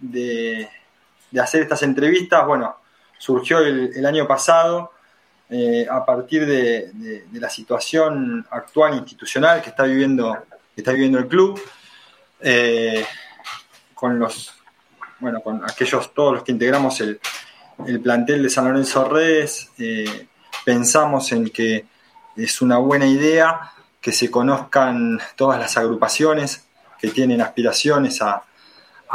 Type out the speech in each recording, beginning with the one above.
de, hacer estas entrevistas, bueno, surgió el, año pasado eh, a partir de, la situación actual institucional que está viviendo, que está viviendo el club, eh, con los, bueno, con aquellos, todos los que integramos el, el plantel de San Lorenzo Redes, eh, pensamos en que es una buena idea que se conozcan todas las agrupaciones que tienen aspiraciones a,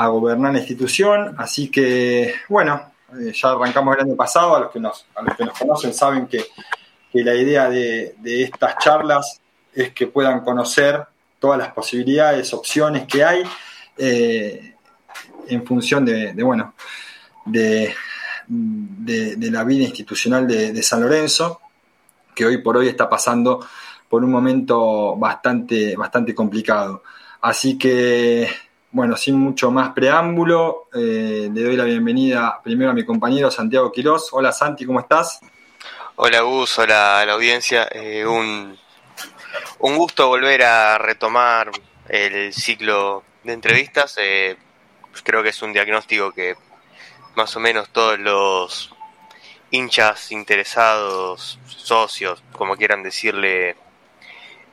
gobernar la institución. Así que, bueno, eh, ya arrancamos el año pasado, a los que nos, a los que nos conocen saben que, la idea de, estas charlas es que puedan conocer todas las posibilidades, opciones que hay eh, en función de, bueno, de, de, la vida institucional de, San Lorenzo, que hoy por hoy está pasando por un momento bastante, bastante complicado. Así que, bueno, sin mucho más preámbulo, eh, le doy la bienvenida primero a mi compañero Santiago Quirós. Hola Santi, ¿cómo estás? Hola Gus, hola a la audiencia. Eh, un, un gusto volver a retomar el ciclo de entrevistas. Eh, creo que es un diagnóstico que más o menos todos los hinchas interesados, socios, como quieran decirle,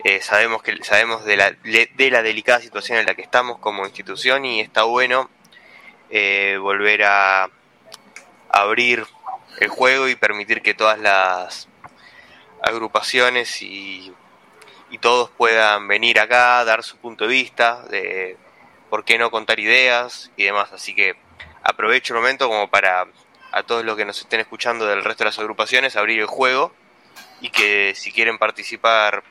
eh, sabemos que sabemos de la, de la delicada situación en la que estamos como institución y está bueno eh, volver a abrir el juego y permitir que todas las agrupaciones y, y todos puedan venir acá, dar su punto de vista, de por qué no contar ideas y demás. Así que aprovecho el momento como para a todos los que nos estén escuchando del resto de las agrupaciones abrir el juego y que si quieren participar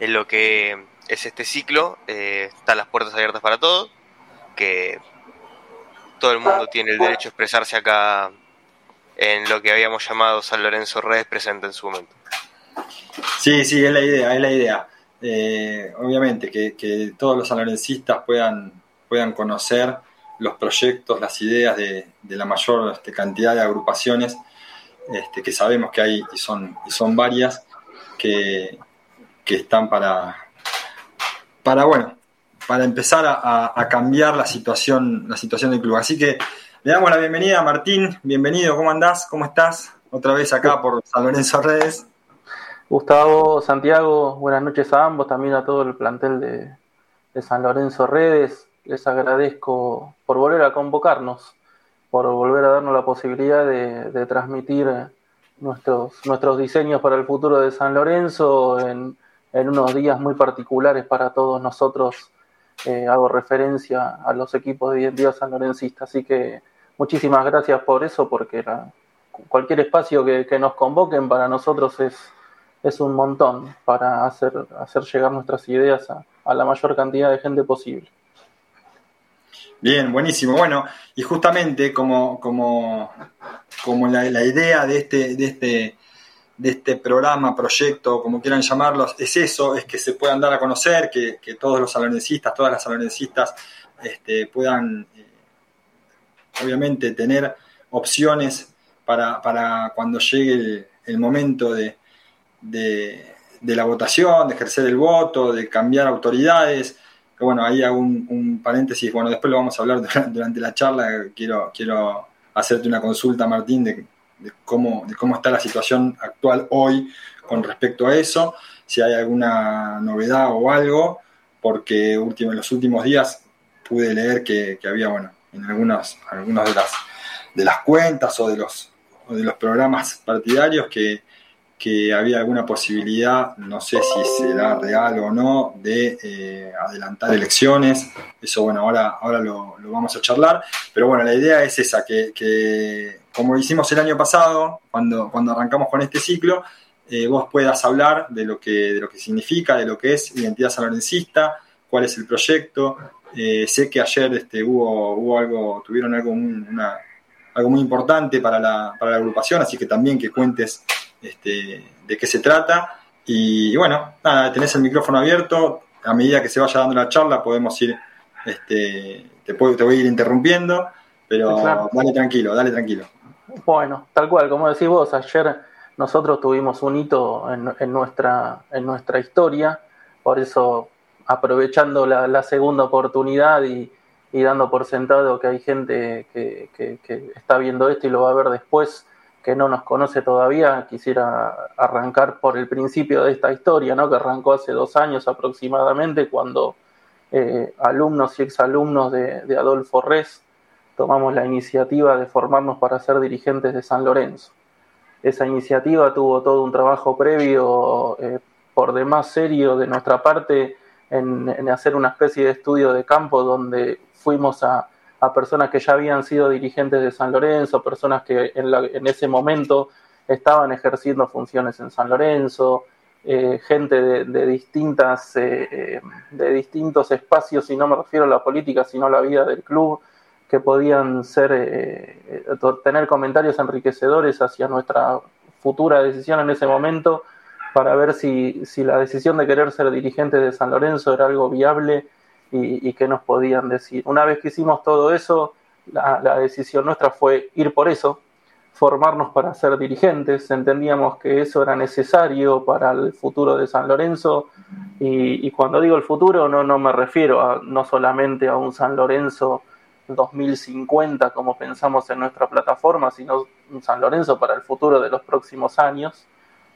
en lo que es este ciclo, eh, están las puertas abiertas para todos, que todo el mundo tiene el derecho a expresarse acá en lo que habíamos llamado San Lorenzo Redes presente en su momento. Sí, sí, es la idea, es la idea. Eh, obviamente que, todos los sanlorencistas puedan, puedan conocer los proyectos, las ideas de, la mayor este, cantidad de agrupaciones este, que sabemos que hay y son, y son varias que, están para, para, bueno, para empezar a, cambiar la situación, la situación del club. Así que le damos la bienvenida Martín, bienvenido, ¿cómo andás? ¿Cómo estás? Otra vez acá por San Lorenzo Redes. Gustavo, Santiago, buenas noches a ambos, también a todo el plantel de, San Lorenzo Redes les agradezco por volver a convocarnos, por volver a darnos la posibilidad de, transmitir nuestros, nuestros diseños para el futuro de San Lorenzo en, unos días muy particulares para todos nosotros. Eh, hago referencia a los equipos de identidad sanlorencista, así que muchísimas gracias por eso, porque cualquier espacio que, nos convoquen para nosotros es, es un montón para hacer, hacer llegar nuestras ideas a la mayor cantidad de gente posible. Bien, buenísimo. Bueno, y justamente como, como, como la, idea de este, de, este, de este programa, proyecto, como quieran llamarlos, es eso, es que se puedan dar a conocer, que, todos los salonencistas, todas las salonencistas este, puedan, eh, obviamente, tener opciones para, para cuando llegue el, momento de, de, la votación, de ejercer el voto, de cambiar autoridades bueno, ahí hago un, paréntesis, bueno, después lo vamos a hablar durante, la charla, quiero, quiero hacerte una consulta, Martín, de, cómo, de cómo está la situación actual hoy con respecto a eso, si hay alguna novedad o algo, porque último, en los últimos días pude leer que, había, bueno, en algunas, algunas de las, de las cuentas o de los, o de los programas partidarios que que había alguna posibilidad, no sé si será real o no, de eh, adelantar elecciones. Eso, bueno, ahora, ahora lo, vamos a charlar. Pero bueno, la idea es esa, que, como hicimos el año pasado, cuando, cuando arrancamos con este ciclo, eh, vos puedas hablar de lo, que, de lo que significa, de lo que es identidad sanlorencista, cuál es el proyecto. Eh, sé que ayer este, hubo, hubo algo, tuvieron algo, algo muy importante para la, para la agrupación, así que también que cuentes este, de qué se trata. Y, bueno, nada, tenés el micrófono abierto. A medida que se vaya dando la charla, podemos ir, este, te, puedo, te voy a ir interrumpiendo, pero dale tranquilo, dale tranquilo. Bueno, tal cual, como decís vos, ayer nosotros tuvimos un hito en, nuestra, en nuestra historia, por eso aprovechando la, segunda oportunidad y, y dando por sentado que hay gente que, que, está viendo esto y lo va a ver después, que no nos conoce todavía, quisiera arrancar por el principio de esta historia, ¿no? que arrancó hace dos años aproximadamente, cuando eh, alumnos y exalumnos de, de Adolfo Res tomamos la iniciativa de formarnos para ser dirigentes de San Lorenzo. Esa iniciativa tuvo todo un trabajo previo, eh, por demás serio de nuestra parte, en, hacer una especie de estudio de campo donde fuimos a, personas que ya habían sido dirigentes de San Lorenzo, personas que en, ese momento estaban ejerciendo funciones en San Lorenzo, eh, gente de, distintas, eh, de distintos espacios, y no me refiero a la política, sino a la vida del club, que podían ser, eh, tener comentarios enriquecedores hacia nuestra futura decisión en ese momento para ver si, si la decisión de querer ser dirigente de San Lorenzo era algo viable y, qué nos podían decir. Una vez que hicimos todo eso, la, decisión nuestra fue ir por eso, formarnos para ser dirigentes, entendíamos que eso era necesario para el futuro de San Lorenzo y, y cuando digo el futuro no, no me refiero a, no solamente a un San Lorenzo 2050 como pensamos en nuestra plataforma, sino San Lorenzo para el futuro de los próximos años,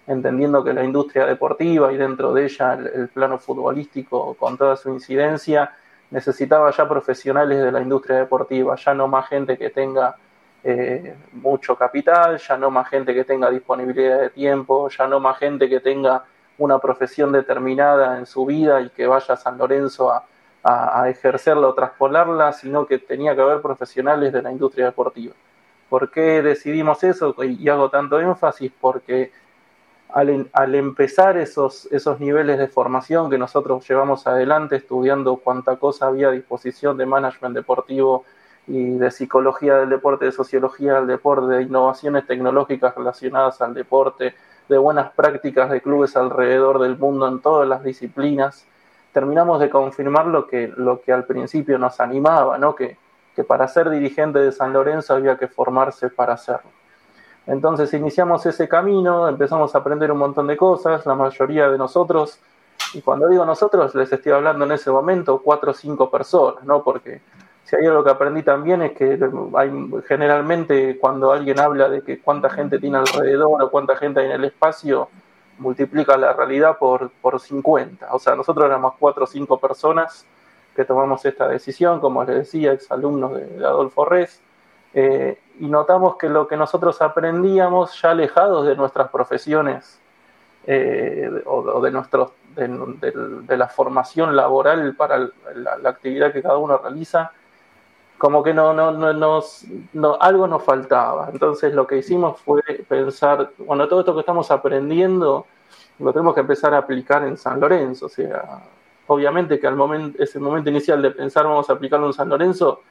entendiendo que la industria deportiva y dentro de ella el, plano futbolístico con toda su incidencia necesitaba ya profesionales de la industria deportiva, ya no más gente que tenga eh, mucho capital, ya no más gente que tenga disponibilidad de tiempo, ya no más gente que tenga una profesión determinada en su vida y que vaya a San Lorenzo a, a, ejercerla o traspolarla, sino que tenía que haber profesionales de la industria deportiva. ¿Por qué decidimos eso? Y hago tanto énfasis porque al, al, empezar esos, esos niveles de formación que nosotros llevamos adelante, estudiando cuánta cosa había a disposición de management deportivo y de psicología del deporte, de sociología del deporte, de innovaciones tecnológicas relacionadas al deporte, de buenas prácticas de clubes alrededor del mundo en todas las disciplinas, terminamos de confirmar lo que, lo que al principio nos animaba, ¿no? que, que para ser dirigente de San Lorenzo había que formarse para hacerlo. Entonces iniciamos ese camino, empezamos a aprender un montón de cosas, la mayoría de nosotros, y cuando digo nosotros les estoy hablando en ese momento cuatro o cinco personas, ¿no? Porque si hay algo que aprendí también es que hay, generalmente cuando alguien habla de que cuánta gente tiene alrededor o cuánta gente hay en el espacio, multiplica la realidad por, por 50. O sea, nosotros éramos cuatro o cinco personas que tomamos esta decisión, como les decía, exalumnos de, de Adolfo Res, eh, y notamos que lo que nosotros aprendíamos ya alejados de nuestras profesiones eh, o, de, nuestros, de, la formación laboral para la, la, actividad que cada uno realiza, como que no, no, no, nos, no, algo nos faltaba. Entonces lo que hicimos fue pensar, bueno, todo esto que estamos aprendiendo lo tenemos que empezar a aplicar en San Lorenzo. O sea, obviamente que al momento, ese momento inicial de pensar vamos a aplicarlo en San Lorenzo,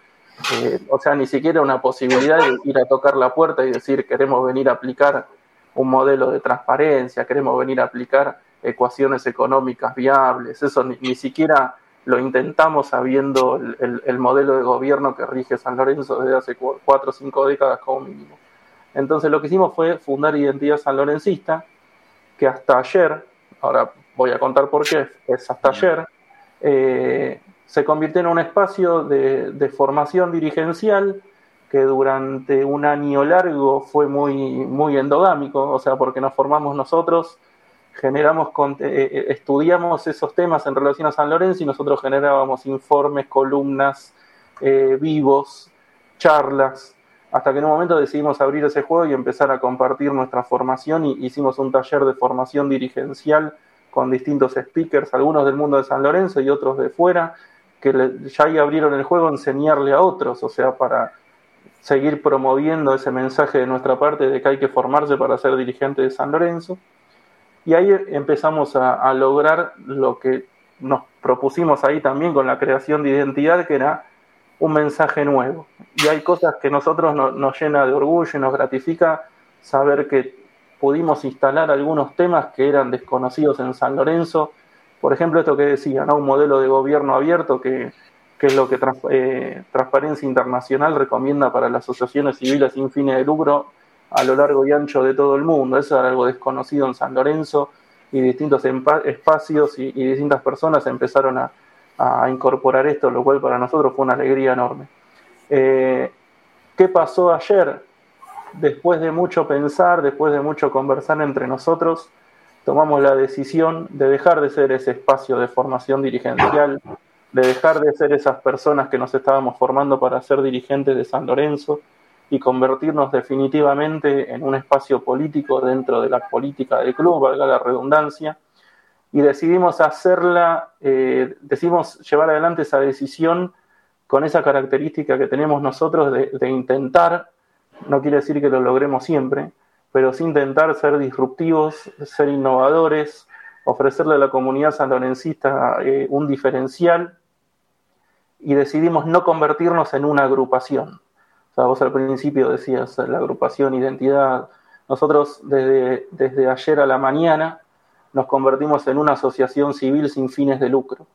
eh, o sea, ni siquiera una posibilidad de ir a tocar la puerta y decir queremos venir a aplicar un modelo de transparencia, queremos venir a aplicar ecuaciones económicas viables, eso ni, ni siquiera lo intentamos sabiendo el, el, modelo de gobierno que rige San Lorenzo desde hace cuatro o cinco décadas como mínimo. Entonces lo que hicimos fue fundar Identidad San Lorencista, que hasta ayer, ahora voy a contar por qué, es hasta ayer, eh, se convirtió en un espacio de, de, formación dirigencial que durante un año largo fue muy, muy endogámico, o sea, porque nos formamos nosotros, generamos, eh, eh, estudiamos esos temas en relación a San Lorenzo y nosotros generábamos informes, columnas, eh, vivos, charlas, hasta que en un momento decidimos abrir ese juego y empezar a compartir nuestra formación y hicimos un taller de formación dirigencial con distintos speakers, algunos del mundo de San Lorenzo y otros de fuera, que le, ya ahí abrieron el juego enseñarle a otros, o sea, para seguir promoviendo ese mensaje de nuestra parte de que hay que formarse para ser dirigente de San Lorenzo. Y ahí empezamos a, a, lograr lo que nos propusimos ahí también con la creación de identidad, que era un mensaje nuevo. Y hay cosas que nosotros no, nos llena de orgullo y nos gratifica saber que pudimos instalar algunos temas que eran desconocidos en San Lorenzo. Por ejemplo, esto que decía, ¿no? un modelo de gobierno abierto que, que es lo que eh, Transparencia Internacional recomienda para las asociaciones civiles sin fines de lucro a lo largo y ancho de todo el mundo. Eso era algo desconocido en San Lorenzo y distintos espacios y, distintas personas empezaron a, a incorporar esto, lo cual para nosotros fue una alegría enorme. Eh, ¿Qué pasó ayer? Después de mucho pensar, después de mucho conversar entre nosotros, tomamos la decisión de dejar de ser ese espacio de formación dirigencial, de dejar de ser esas personas que nos estábamos formando para ser dirigentes de San Lorenzo y convertirnos definitivamente en un espacio político dentro de la política del club, valga la redundancia, y decidimos hacerla, eh, decidimos llevar adelante esa decisión con esa característica que tenemos nosotros de, intentar, no quiere decir que lo logremos siempre, pero sí intentar ser disruptivos, ser innovadores, ofrecerle a la comunidad sanlorencista eh, un diferencial y decidimos no convertirnos en una agrupación. Vos al principio decías la agrupación, identidad. Nosotros desde, desde ayer a la mañana nos convertimos en una asociación civil sin fines de lucro.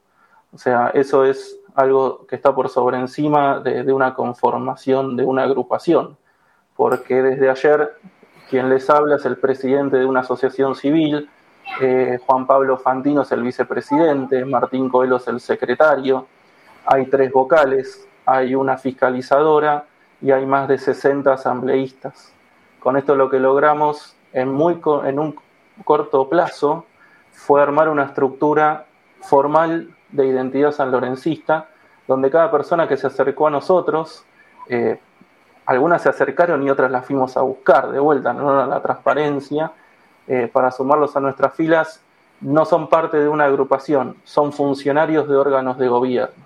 O sea, eso es algo que está por sobre encima de, una conformación de una agrupación, porque desde ayer quien les habla es el presidente de una asociación civil, eh, Juan Pablo Fantino es el vicepresidente, Martín Coelho es el secretario, hay tres vocales, hay una fiscalizadora y hay más de 60 asambleístas. Con esto lo que logramos en, muy, en un corto plazo fue armar una estructura formal de identidad sanlorencista, donde cada persona que se acercó a nosotros, eh, algunas se acercaron y otras las fuimos a buscar de vuelta, no la transparencia, eh, para sumarlos a nuestras filas, no son parte de una agrupación, son funcionarios de órganos de gobierno.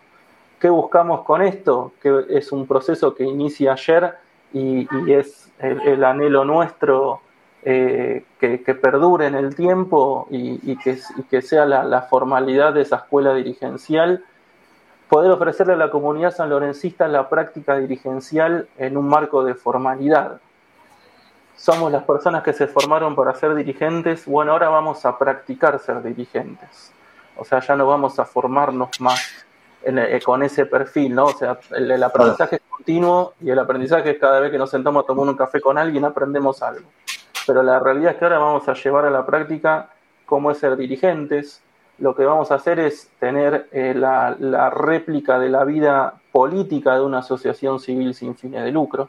¿Qué buscamos con esto? Que es un proceso que inicia ayer y, es el, anhelo nuestro eh, que, perdure en el tiempo y, que, sea la, formalidad de esa escuela dirigencial, poder ofrecerle a la comunidad sanlorencista la práctica dirigencial en un marco de formalidad. Somos las personas que se formaron para ser dirigentes, bueno, ahora vamos a practicar ser dirigentes. O sea, ya no vamos a formarnos más eh, con ese perfil, ¿no? O sea, el, aprendizaje es continuo y el aprendizaje es cada vez que nos sentamos a tomar un café con alguien aprendemos algo. Pero la realidad es que ahora vamos a llevar a la práctica cómo es ser dirigentes. Lo que vamos a hacer es tener eh, la, la réplica de la vida política de una asociación civil sin fines de lucro.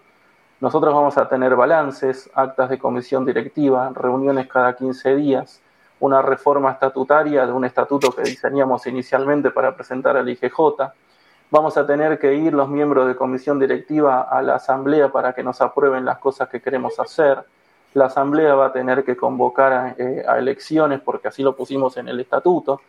Nosotros vamos a tener balances, actas de comisión directiva, reuniones cada 15 días, una reforma estatutaria de un estatuto que diseñamos inicialmente para presentar al IGJ. Vamos a tener que ir los miembros de comisión directiva a la asamblea para que nos aprueben las cosas que queremos hacer. La asamblea va a tener que convocar a, eh, elecciones porque así lo pusimos en el estatuto.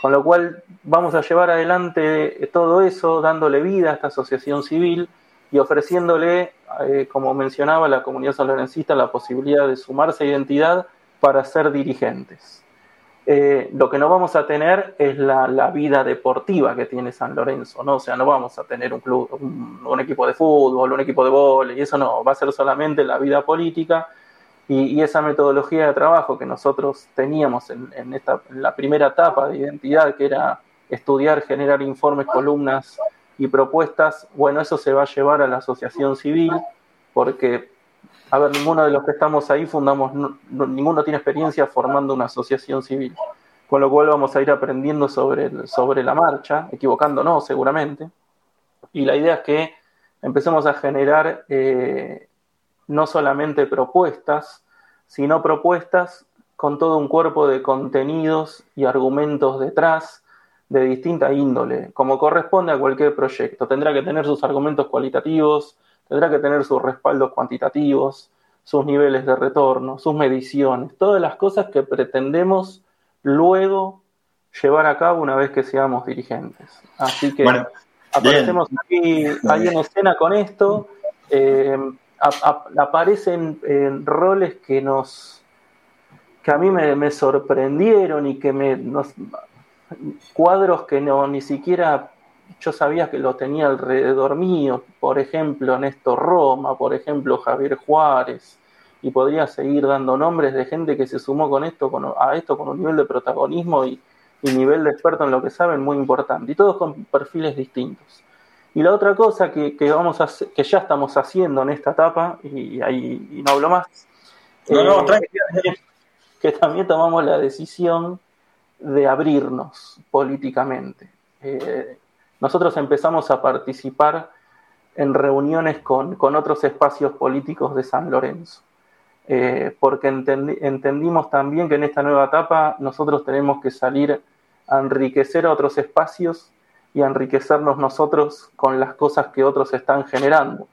Con lo cual vamos a llevar adelante todo eso, dándole vida a esta asociación civil y ofreciéndole, eh, como mencionaba la comunidad sanlorencista, la posibilidad de sumarse a identidad para ser dirigentes. Eh, lo que no vamos a tener es la, vida deportiva que tiene San Lorenzo, ¿no? O sea, no vamos a tener un club, un, equipo de fútbol, un equipo de vóley, y eso no, va a ser solamente la vida política y, esa metodología de trabajo que nosotros teníamos en, esta, en la primera etapa de identidad, que era estudiar, generar informes, columnas y propuestas, bueno, eso se va a llevar a la asociación civil, porque a ver, ninguno de los que estamos ahí fundamos, ninguno tiene experiencia formando una asociación civil, con lo cual vamos a ir aprendiendo sobre, sobre la marcha, equivocándonos seguramente, y la idea es que empecemos a generar eh, no solamente propuestas, sino propuestas con todo un cuerpo de contenidos y argumentos detrás de distinta índole, como corresponde a cualquier proyecto. Tendrá que tener sus argumentos cualitativos, tendrá que tener sus respaldos cuantitativos, sus niveles de retorno, sus mediciones, todas las cosas que pretendemos luego llevar a cabo una vez que seamos dirigentes. Así que aparecemos aquí, ahí en escena con esto, eh, aparecen en roles que nos que a mí me, sorprendieron y que me cuadros que no ni siquiera yo sabía que lo tenía alrededor mío, por ejemplo Néstor Roma, por ejemplo Javier Juárez, y podría seguir dando nombres de gente que se sumó con esto, a esto con un nivel de protagonismo y, nivel de experto en lo que saben muy importante, y todos con perfiles distintos. Y la otra cosa que, vamos a que ya estamos haciendo en esta etapa, y ahí no hablo más, no, eh, que también tomamos la decisión de abrirnos políticamente eh, nosotros empezamos a participar en reuniones con, otros espacios políticos de San Lorenzo, eh, porque entendimos también que en esta nueva etapa nosotros tenemos que salir a enriquecer a otros espacios y a enriquecernos nosotros con las cosas que otros están generando.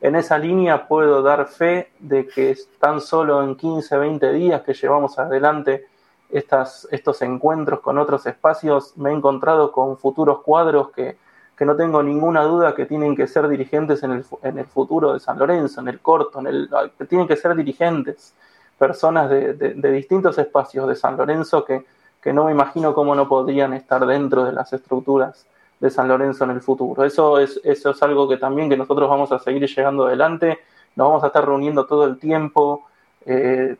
En esa línea puedo dar fe de que tan solo en 15, 20 días que llevamos adelante estos encuentros con otros espacios, me he encontrado con futuros cuadros que, no tengo ninguna duda que tienen que ser dirigentes en el, en el futuro de San Lorenzo, en el corto, en el, tienen que ser dirigentes, personas de, de, distintos espacios de San Lorenzo que, que no me imagino cómo no podrían estar dentro de las estructuras de San Lorenzo en el futuro. Eso es, eso es algo que también que nosotros vamos a seguir llegando adelante, nos vamos a estar reuniendo todo el tiempo eh,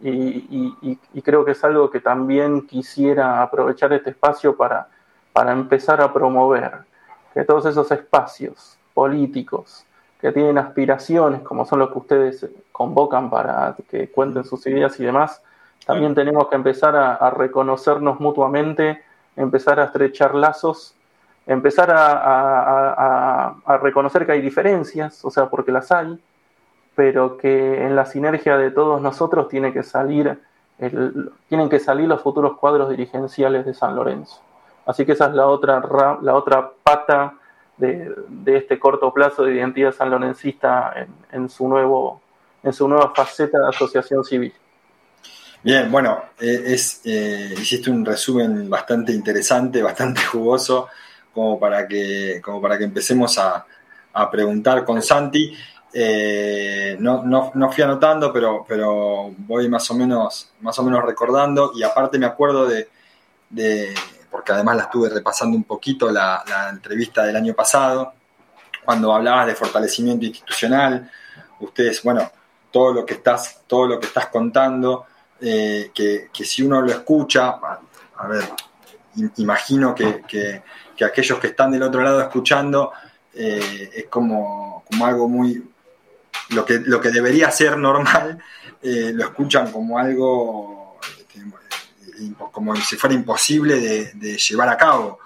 y, creo que es algo que también quisiera aprovechar este espacio para, para empezar a promover, que todos esos espacios políticos que tienen aspiraciones, como son los que ustedes convocan para que cuenten sus ideas y demás, también tenemos que empezar a reconocernos mutuamente, empezar a estrechar lazos empezar a, reconocer que hay diferencias, o sea, porque las hay, pero que en la sinergia de todos nosotros tiene que salir tienen que salir los futuros cuadros dirigenciales de San Lorenzo. Así que esa es la otra, la otra pata de, este corto plazo de identidad sanlorencista en, su nuevo, en su nueva faceta de asociación civil. Bien, bueno, eh, eh, hiciste un resumen bastante interesante, bastante jugoso como para que, como para que empecemos a, preguntar con Santi. Eh, no, no, fui anotando, pero, pero voy más o, menos, más o menos recordando. Y aparte me acuerdo de, porque además la estuve repasando un poquito la, entrevista del año pasado, cuando hablabas de fortalecimiento institucional, ustedes, bueno, todo lo que estás, todo lo que estás contando, eh, que, si uno lo escucha, a ver, imagino que, que aquellos que están del otro lado escuchando eh, es como, como, algo muy... Lo que, lo que debería ser normal, eh, lo escuchan como algo, este, como si fuera imposible de, llevar a cabo.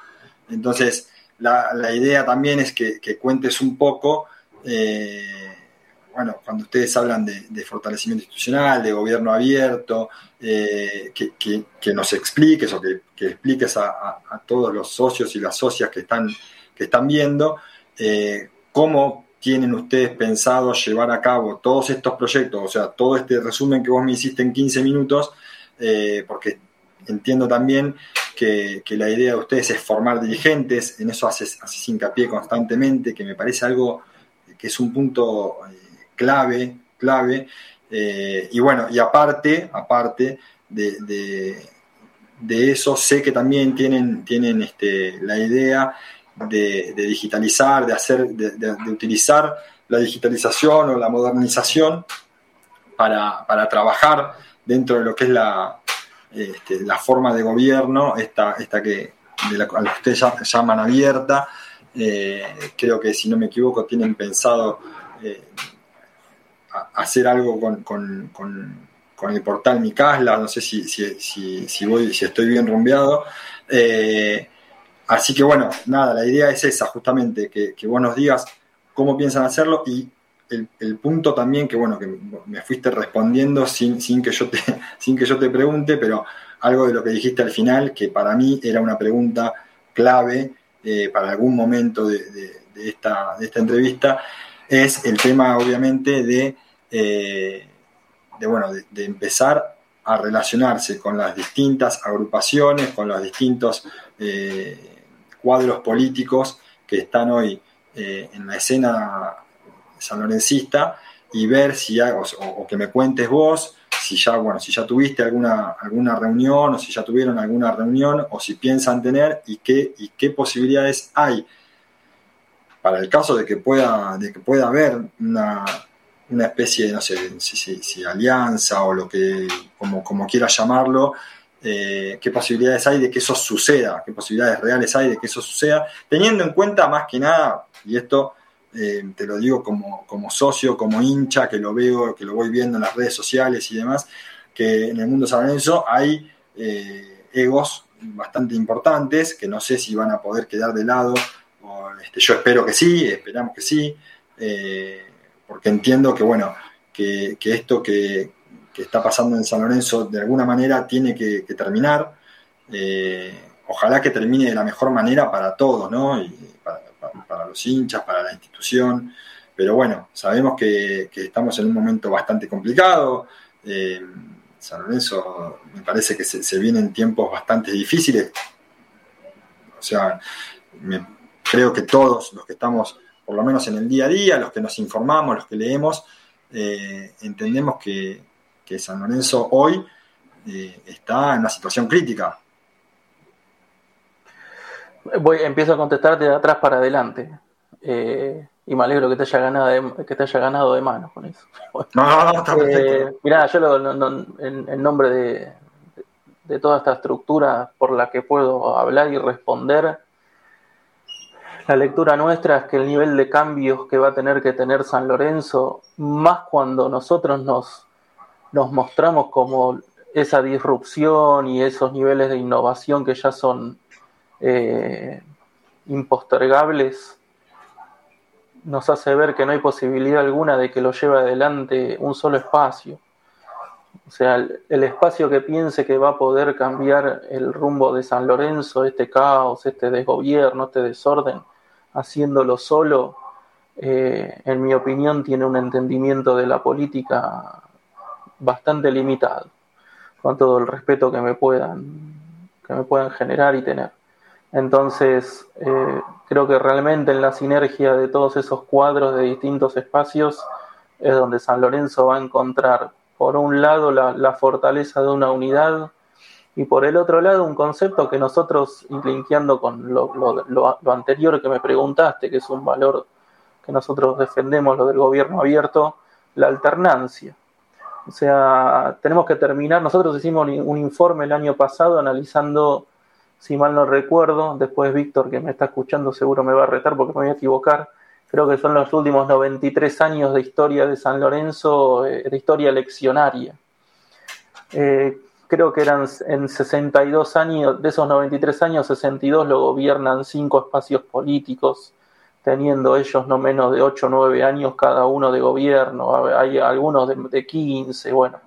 Entonces, la, la idea también es que, cuentes un poco, eh, bueno, cuando ustedes hablan de, fortalecimiento institucional, de gobierno abierto, que, que, nos expliques o que que expliques a, todos los socios y las socias que están, que están viendo eh, cómo tienen ustedes pensado llevar a cabo todos estos proyectos, o sea, todo este resumen que vos me hiciste en 15 minutos, eh, porque entiendo también que, la idea de ustedes es formar dirigentes, en eso haces, hincapié constantemente, que me parece algo que es un punto eh, clave, clave, y bueno, y aparte, aparte de de eso sé que también tienen, tienen este, la idea de, digitalizar, de, hacer, de, utilizar la digitalización o la modernización para, trabajar dentro de lo que es la, este, la forma de gobierno, esta, esta que, de la, que ustedes llaman abierta. Eh, creo que si no me equivoco tienen pensado eh, hacer algo con con el portal Mi Casla, no sé si, si, voy, si estoy bien rumbeado. Eh, así que bueno, nada, la idea es esa, justamente, que, vos nos digas cómo piensan hacerlo y el, punto también que bueno, que me fuiste respondiendo sin, sin, que yo te, sin que yo te pregunte, pero algo de lo que dijiste al final, que para mí era una pregunta clave eh, para algún momento de, esta, de esta entrevista, es el tema obviamente de... Eh, de, bueno, de, empezar a relacionarse con las distintas agrupaciones, con los distintos eh, cuadros políticos que están hoy eh, en la escena sanlorencista y ver si hay, o, que me cuentes vos si ya, bueno, si ya tuviste alguna, alguna reunión o si ya tuvieron alguna reunión o si piensan tener y qué, y qué posibilidades hay. Para el caso de que pueda, de que pueda haber una, una especie de, no sé, si, alianza o lo que, como, como quieras llamarlo, eh, qué posibilidades hay de que eso suceda, qué posibilidades reales hay de que eso suceda, teniendo en cuenta más que nada, y esto eh, te lo digo como, como socio, como hincha, que lo veo, que lo voy viendo en las redes sociales y demás, que en el mundo san hay eh, egos bastante importantes, que no sé si van a poder quedar de lado, este, yo espero que sí, esperamos que sí, porque entiendo que, bueno, que, esto que, está pasando en San Lorenzo de alguna manera tiene que, terminar. Eh, ojalá que termine de la mejor manera para todos, ¿no? Y para, los hinchas, para la institución. Pero bueno, sabemos que, estamos en un momento bastante complicado. Eh, San Lorenzo me parece que se, vienen tiempos bastante difíciles. O sea, creo que todos los que estamos, por lo menos en el día a día, los que nos informamos, los que leemos, eh, entendemos que, San Lorenzo hoy eh, está en una situación crítica. Voy, empiezo a contestarte de atrás para adelante. Eh, y me alegro que te haya ganado de, que te haya ganado de mano con eso. No, no, está perfecto. mirá, yo en, nombre de, de, toda esta estructura por la que puedo hablar y responder, la lectura nuestra es que el nivel de cambios que va a tener que tener San Lorenzo, más cuando nosotros nos, nos mostramos como esa disrupción y esos niveles de innovación que ya son eh, impostergables, nos hace ver que no hay posibilidad alguna de que lo lleve adelante un solo espacio. O sea, el, espacio que piense que va a poder cambiar el rumbo de San Lorenzo, este caos, este desgobierno, este desorden, haciéndolo solo, eh, en mi opinión, tiene un entendimiento de la política bastante limitado, con todo el respeto que me puedan, que me puedan generar y tener. Entonces, eh, creo que realmente en la sinergia de todos esos cuadros de distintos espacios es donde San Lorenzo va a encontrar, por un lado, la, fortaleza de una unidad y por el otro lado, un concepto que nosotros, linkeando con lo, lo, anterior que me preguntaste, que es un valor que nosotros defendemos, lo del gobierno abierto, la alternancia. O sea, tenemos que terminar, nosotros hicimos un informe el año pasado analizando si mal no recuerdo, después Víctor que me está escuchando seguro me va a retar porque me voy a equivocar, creo que son los últimos 93 años de historia de San Lorenzo, eh, de historia leccionaria. Eh, creo que eran en 62 años, de esos 93 años, 62 lo gobiernan cinco espacios políticos, teniendo ellos no menos de 8 o 9 años cada uno de gobierno, hay algunos de, de 15, bueno.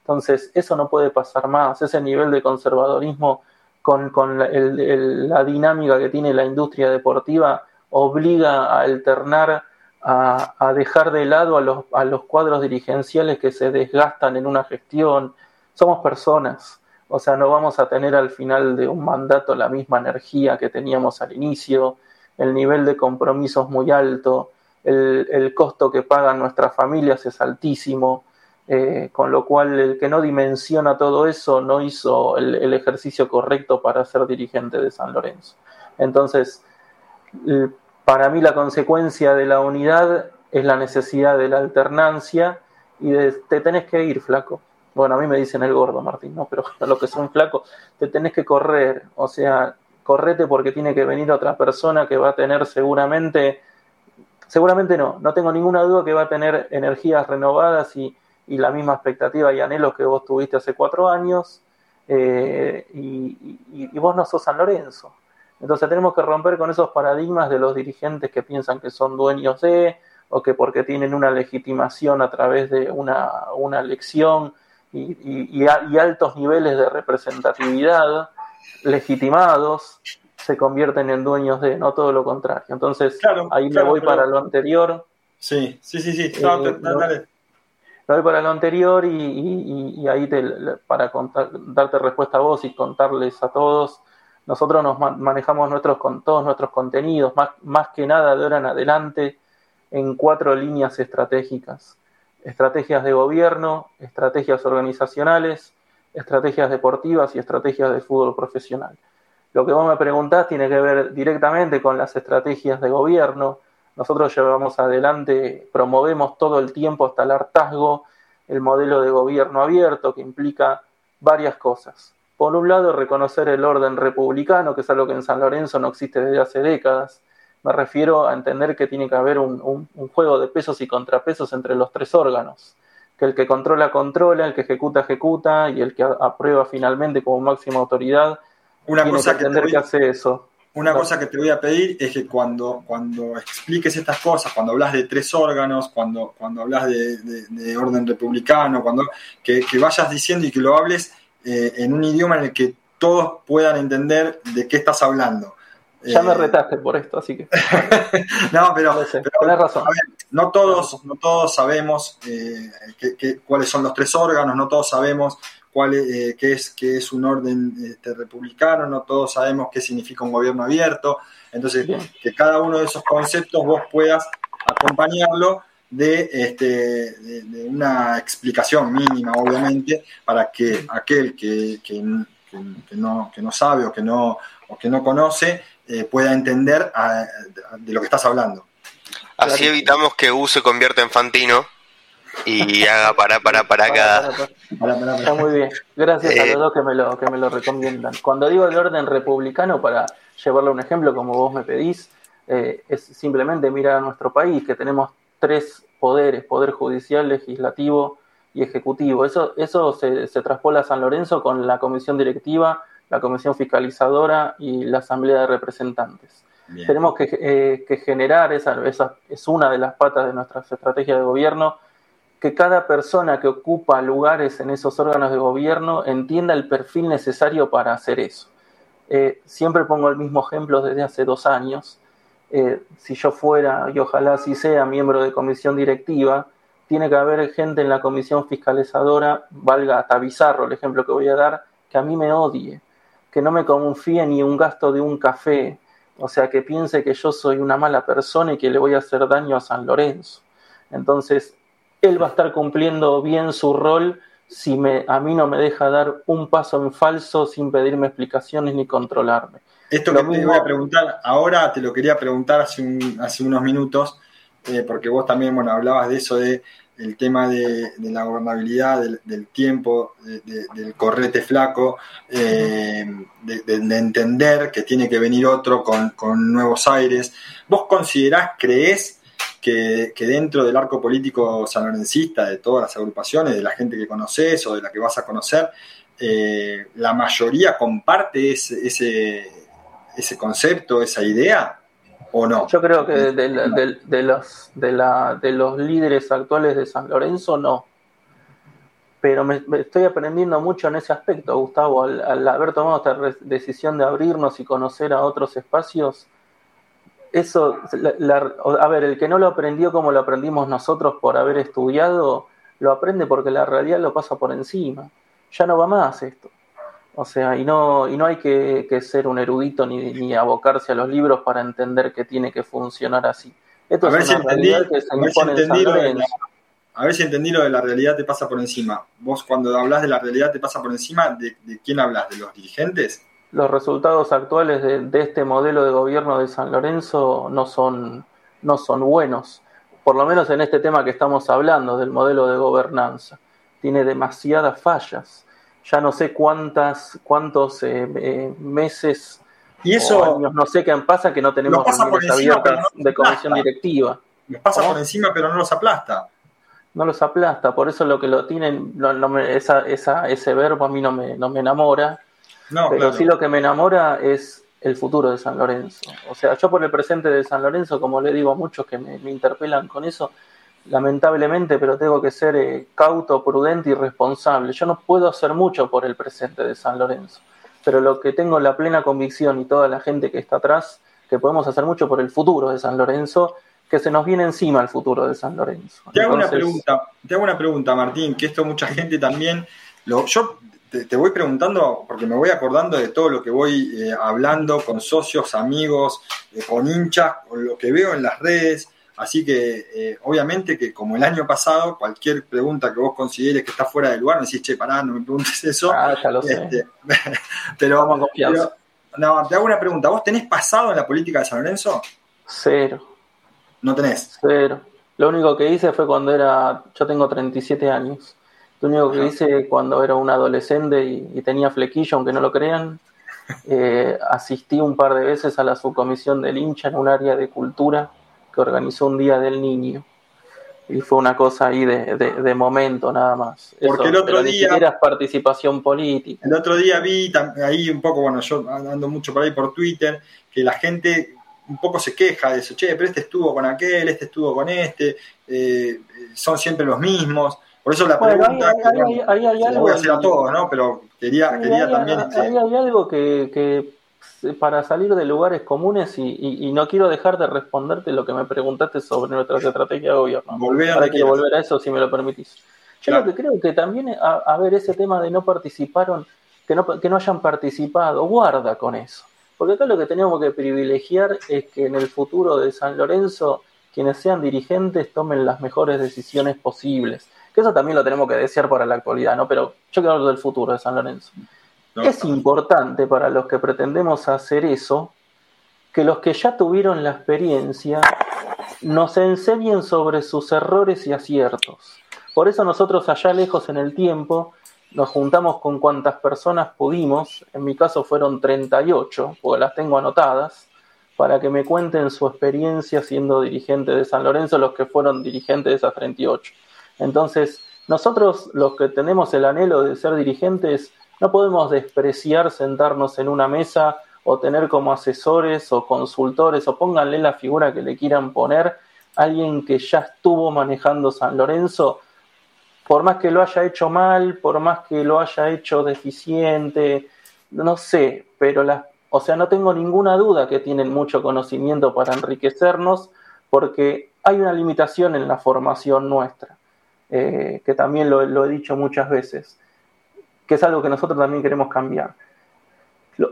Entonces, eso no puede pasar más, ese nivel de conservadorismo con, la, dinámica que tiene la industria deportiva, obliga a alternar, a, dejar de lado a los, a los cuadros dirigenciales que se desgastan en una gestión. Somos personas, o sea, no vamos a tener al final de un mandato la misma energía que teníamos al inicio, el nivel de compromiso es muy alto, el, el costo que pagan nuestras familias es altísimo, eh, con lo cual el que no dimensiona todo eso no hizo el, ejercicio correcto para ser dirigente de San Lorenzo. Entonces, para mí la consecuencia de la unidad es la necesidad de la alternancia y de te tenés que ir, flaco. Bueno, a mí me dicen el gordo, Martín, ¿no? Pero a los que son flacos, te tenés que correr. O sea, correte porque tiene que venir otra persona que va a tener seguramente, seguramente no, no tengo ninguna duda que va a tener energías renovadas y, y la misma expectativa y anhelos que vos tuviste hace cuatro años, eh, y, vos no sos San Lorenzo. Entonces tenemos que romper con esos paradigmas de los dirigentes que piensan que son dueños de, o que porque tienen una legitimación a través de una, una elección y, altos niveles de representatividad legitimados, se convierten en dueños de, no todo lo contrario. Entonces, ahí me voy para lo anterior. Sí, sí, sí, sí. Eh, lo para lo anterior y, ahí para darte respuesta a vos y contarles a todos, nosotros nos manejamos nuestros, con todos nuestros contenidos, más, más que nada de ahora en adelante, en cuatro líneas estratégicas. Estrategias de gobierno, estrategias organizacionales, estrategias deportivas y estrategias de fútbol profesional. Lo que vos me preguntás tiene que ver directamente con las estrategias de gobierno, nosotros llevamos adelante, promovemos todo el tiempo hasta el hartazgo el modelo de gobierno abierto que implica varias cosas. Por un lado, reconocer el orden republicano, que es algo que en San Lorenzo no existe desde hace décadas. Me refiero a entender que tiene que haber un, juego de pesos y contrapesos entre los tres órganos. Que el que controla, controla, el que ejecuta, ejecuta y el que aprueba finalmente como máxima autoridad una cosa que, que hace eso. Una cosa que te voy a pedir es que cuando, cuando expliques estas cosas, cuando hablas de tres órganos, cuando, cuando hablas de, orden republicano, cuando que, vayas diciendo y que lo hables eh, en un idioma en el que todos puedan entender de qué estás hablando. Ya me eh, retaste por esto, así que. no, pero, razón. no, todos, no todos sabemos eh, cuáles son los tres órganos, no todos sabemos cuál eh, qué, es, qué es un orden este, republicano, no todos sabemos qué significa un gobierno abierto, entonces que cada uno de esos conceptos vos puedas acompañarlo de, este, de, una explicación mínima, obviamente, para que aquel que, que, no, que no sabe o que no, o que no conoce eh, pueda entender de lo que estás hablando. Así evitamos que U se convierta en Fantino y haga para, para, para acá. Está muy bien. Gracias a los eh, dos que me, lo, que me lo recomiendan. Cuando digo el orden republicano, para llevarle un ejemplo como vos me pedís, eh, es simplemente mirar a nuestro país, que tenemos tres poderes, poder judicial, legislativo y ejecutivo. Eso, eso se, se traspola a San Lorenzo con la comisión directiva, la comisión fiscalizadora y la asamblea de representantes. Tenemos que, eh, que generar, esa, esa es una de las patas de nuestra estrategia de gobierno, que cada persona que ocupa lugares en esos órganos de gobierno entienda el perfil necesario para hacer eso. Eh, siempre pongo el mismo ejemplo desde hace dos años. Eh, si yo fuera, y ojalá así sea, miembro de comisión directiva, tiene que haber gente en la comisión fiscalizadora, valga hasta bizarro el ejemplo que voy a dar, que a mí me odie, que no me confíe ni un gasto de un café, o sea, que piense que yo soy una mala persona y que le voy a hacer daño a San Lorenzo. Entonces, él va a estar cumpliendo bien su rol si me, a mí no me deja dar un paso en falso sin pedirme explicaciones ni controlarme. Esto que te voy a preguntar ahora, te lo quería preguntar hace, hace unos minutos, eh, porque vos también bueno, hablabas de eso, de el tema de, la gobernabilidad, del, tiempo, del correte flaco, eh, de, entender que tiene que venir otro con, con nuevos aires. ¿Vos considerás, creés que, dentro del arco político sanlorencista, de todas las agrupaciones, de la gente que conoces o de la que vas a conocer, eh, la mayoría comparte ese, ese, concepto, esa idea, ¿o no? Yo creo que de, los, de, la, de los líderes actuales de San Lorenzo, no. Pero me, estoy aprendiendo mucho en ese aspecto, Gustavo, al haber tomado esta decisión de abrirnos y conocer a otros espacios eso, a ver, el que no lo aprendió como lo aprendimos nosotros por haber estudiado, lo aprende porque la realidad lo pasa por encima. Ya no va más esto. O sea, y no, y no hay que, ser un erudito ni, ni, abocarse a los libros para entender que tiene que funcionar así. Esto a ver si entendí, a, ver si entendí lo de la, a ver si entendí lo de la realidad te pasa por encima. Vos cuando hablas de la realidad te pasa por encima, ¿de, de quién hablas? ¿De los dirigentes? los resultados actuales de, este modelo de gobierno de San Lorenzo no son, no son buenos, por lo menos en este tema que estamos hablando, del modelo de gobernanza. Tiene demasiadas fallas. Ya no sé cuántas, cuántos eh, eh, meses y eso, años, no sé qué pasa que no tenemos reuniones abiertas de comisión directiva. Los pasa por encima, pero no los aplasta. No los aplasta, por eso lo que lo tienen, esa, esa, ese verbo a mí no me, no me enamora pero sí lo que me enamora es el futuro de San Lorenzo. O sea, yo por el presente de San Lorenzo, como le digo a muchos que me, interpelan con eso, lamentablemente, pero tengo que ser eh, cauto, prudente y responsable. Yo no puedo hacer mucho por el presente de San Lorenzo, pero lo que tengo la plena convicción y toda la gente que está atrás, que podemos hacer mucho por el futuro de San Lorenzo, que se nos viene encima el futuro de San Lorenzo. Te hago, una, pregunta, te hago una pregunta, Martín, que esto mucha gente también... Lo, yo te, voy preguntando, porque me voy acordando de todo lo que voy eh, hablando con socios, amigos, eh, con hinchas, con lo que veo en las redes. Así que, eh, obviamente, que como el año pasado, cualquier pregunta que vos consideres que está fuera del lugar, me decís, che, pará, no me preguntes eso. Ah, ya lo sé. Este, pero, no, te hago una pregunta. ¿Vos tenés pasado en la política de San Lorenzo? Cero. ¿No tenés? Cero. Lo único que hice fue cuando era. Yo tengo 37 años. Lo único que hice cuando era un adolescente y, tenía flequillo, aunque no lo crean, eh, asistí un par de veces a la subcomisión del hincha en un área de cultura que organizó un día del niño. y fue una cosa ahí de, de, momento nada más. Porque el otro día... Era participación política. El otro día vi ahí un poco, bueno, yo ando mucho por ahí por Twitter, que la gente un poco se queja de eso, che, pero este estuvo con aquel, este estuvo con este, eh, son siempre los mismos. Por eso la pregunta, ahí, hay, voy a hacer a todos, ¿no? Pero quería, quería también... Este hay, algo que, que para salir de lugares comunes y, no quiero dejar de responderte lo que me preguntaste sobre nuestra estrategia de gobierno. Volver a, volver a eso si me lo permitís. Yo lo que creo que también, a, ver, ese tema de no participaron, que no, que no hayan participado, guarda con eso. Porque acá lo que tenemos que privilegiar es que en el futuro de San Lorenzo, quienes sean dirigentes tomen las mejores decisiones posibles. Que eso también lo tenemos que desear para la actualidad, ¿no? Pero yo quiero hablar del futuro de San Lorenzo es importante para los que pretendemos hacer eso que los que ya tuvieron la experiencia nos enseñen sobre sus errores y aciertos. Por eso nosotros allá lejos en el tiempo nos juntamos con cuantas personas pudimos, en mi caso fueron 38, porque las tengo anotadas, para que me cuenten su experiencia siendo dirigente de San Lorenzo, los que fueron dirigentes de esas 38. Entonces, nosotros los que tenemos el anhelo de ser dirigentes, no podemos despreciar sentarnos en una mesa o tener como asesores o consultores o pónganle la figura que le quieran poner alguien que ya estuvo manejando San Lorenzo, por más que lo haya hecho mal, por más que lo haya hecho deficiente, no sé, pero la, o sea, no tengo ninguna duda que tienen mucho conocimiento para enriquecernos, porque hay una limitación en la formación nuestra, eh, que también lo he dicho muchas veces que es algo que nosotros también queremos cambiar.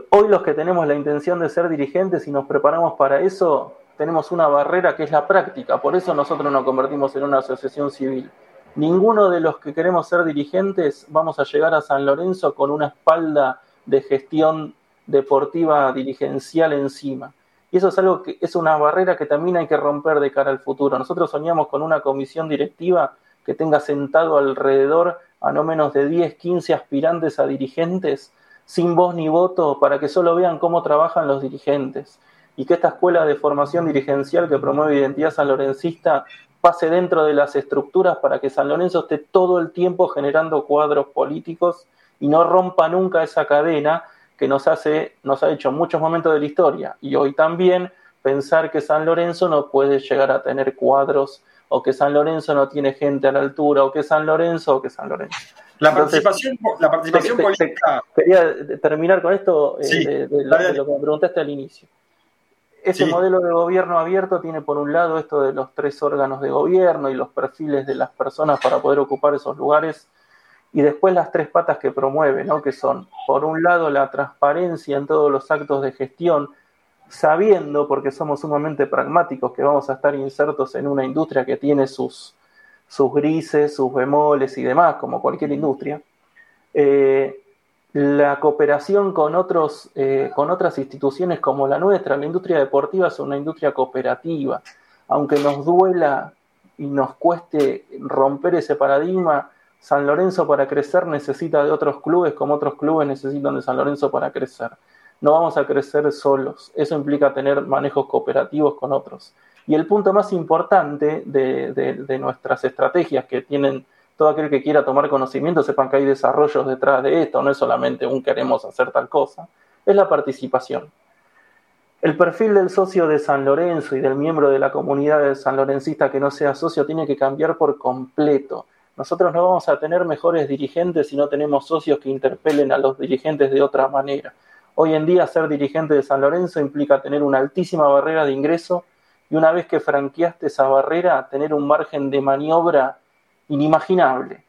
Hoy los que tenemos la intención de ser dirigentes y nos preparamos para eso, tenemos una barrera que es la práctica, por eso nosotros nos convertimos en una asociación civil. Ninguno de los que queremos ser dirigentes vamos a llegar a San Lorenzo con una espalda de gestión deportiva dirigencial encima. Y eso es algo que es una barrera que también hay que romper de cara al futuro. Nosotros soñamos con una comisión directiva que tenga sentado alrededor a no menos de 10, 15 aspirantes a dirigentes sin voz ni voto para que solo vean cómo trabajan los dirigentes. Y que esta escuela de formación dirigencial que promueve identidad sanlorencista pase dentro de las estructuras para que San Lorenzo esté todo el tiempo generando cuadros políticos y no rompa nunca esa cadena que nos hace, nos ha hecho muchos momentos de la historia. Y hoy también pensar que San Lorenzo no puede llegar a tener cuadros o que San Lorenzo no tiene gente a la altura, o que San Lorenzo, o que San Lorenzo. La participación, la participación política. quería terminar con esto eh, de, lo, que me preguntaste al inicio. Ese modelo de gobierno abierto tiene por un lado esto de los tres órganos de gobierno y los perfiles de las personas para poder ocupar esos lugares, y después las tres patas que promueve, ¿no? que son, por un lado, la transparencia en todos los actos de gestión, sabiendo, porque somos sumamente pragmáticos, que vamos a estar insertos en una industria que tiene sus, sus grises, sus bemoles y demás, como cualquier industria, eh, la cooperación con, otros, eh, con otras instituciones como la nuestra, la industria deportiva es una industria cooperativa, aunque nos duela y nos cueste romper ese paradigma, San Lorenzo para crecer necesita de otros clubes como otros clubes necesitan de San Lorenzo para crecer no vamos a crecer solos. Eso implica tener manejos cooperativos con otros. Y el punto más importante de, nuestras estrategias que tienen todo aquel que quiera tomar conocimiento, sepan que hay desarrollos detrás de esto, no es solamente un queremos hacer tal cosa, es la participación. El perfil del socio de San Lorenzo y del miembro de la comunidad de San Lorencista que no sea socio tiene que cambiar por completo. Nosotros no vamos a tener mejores dirigentes si no tenemos socios que interpelen a los dirigentes de otra manera. Hoy en día ser dirigente de San Lorenzo implica tener una altísima barrera de ingreso y una vez que franqueaste esa barrera, tener un margen de maniobra inimaginable,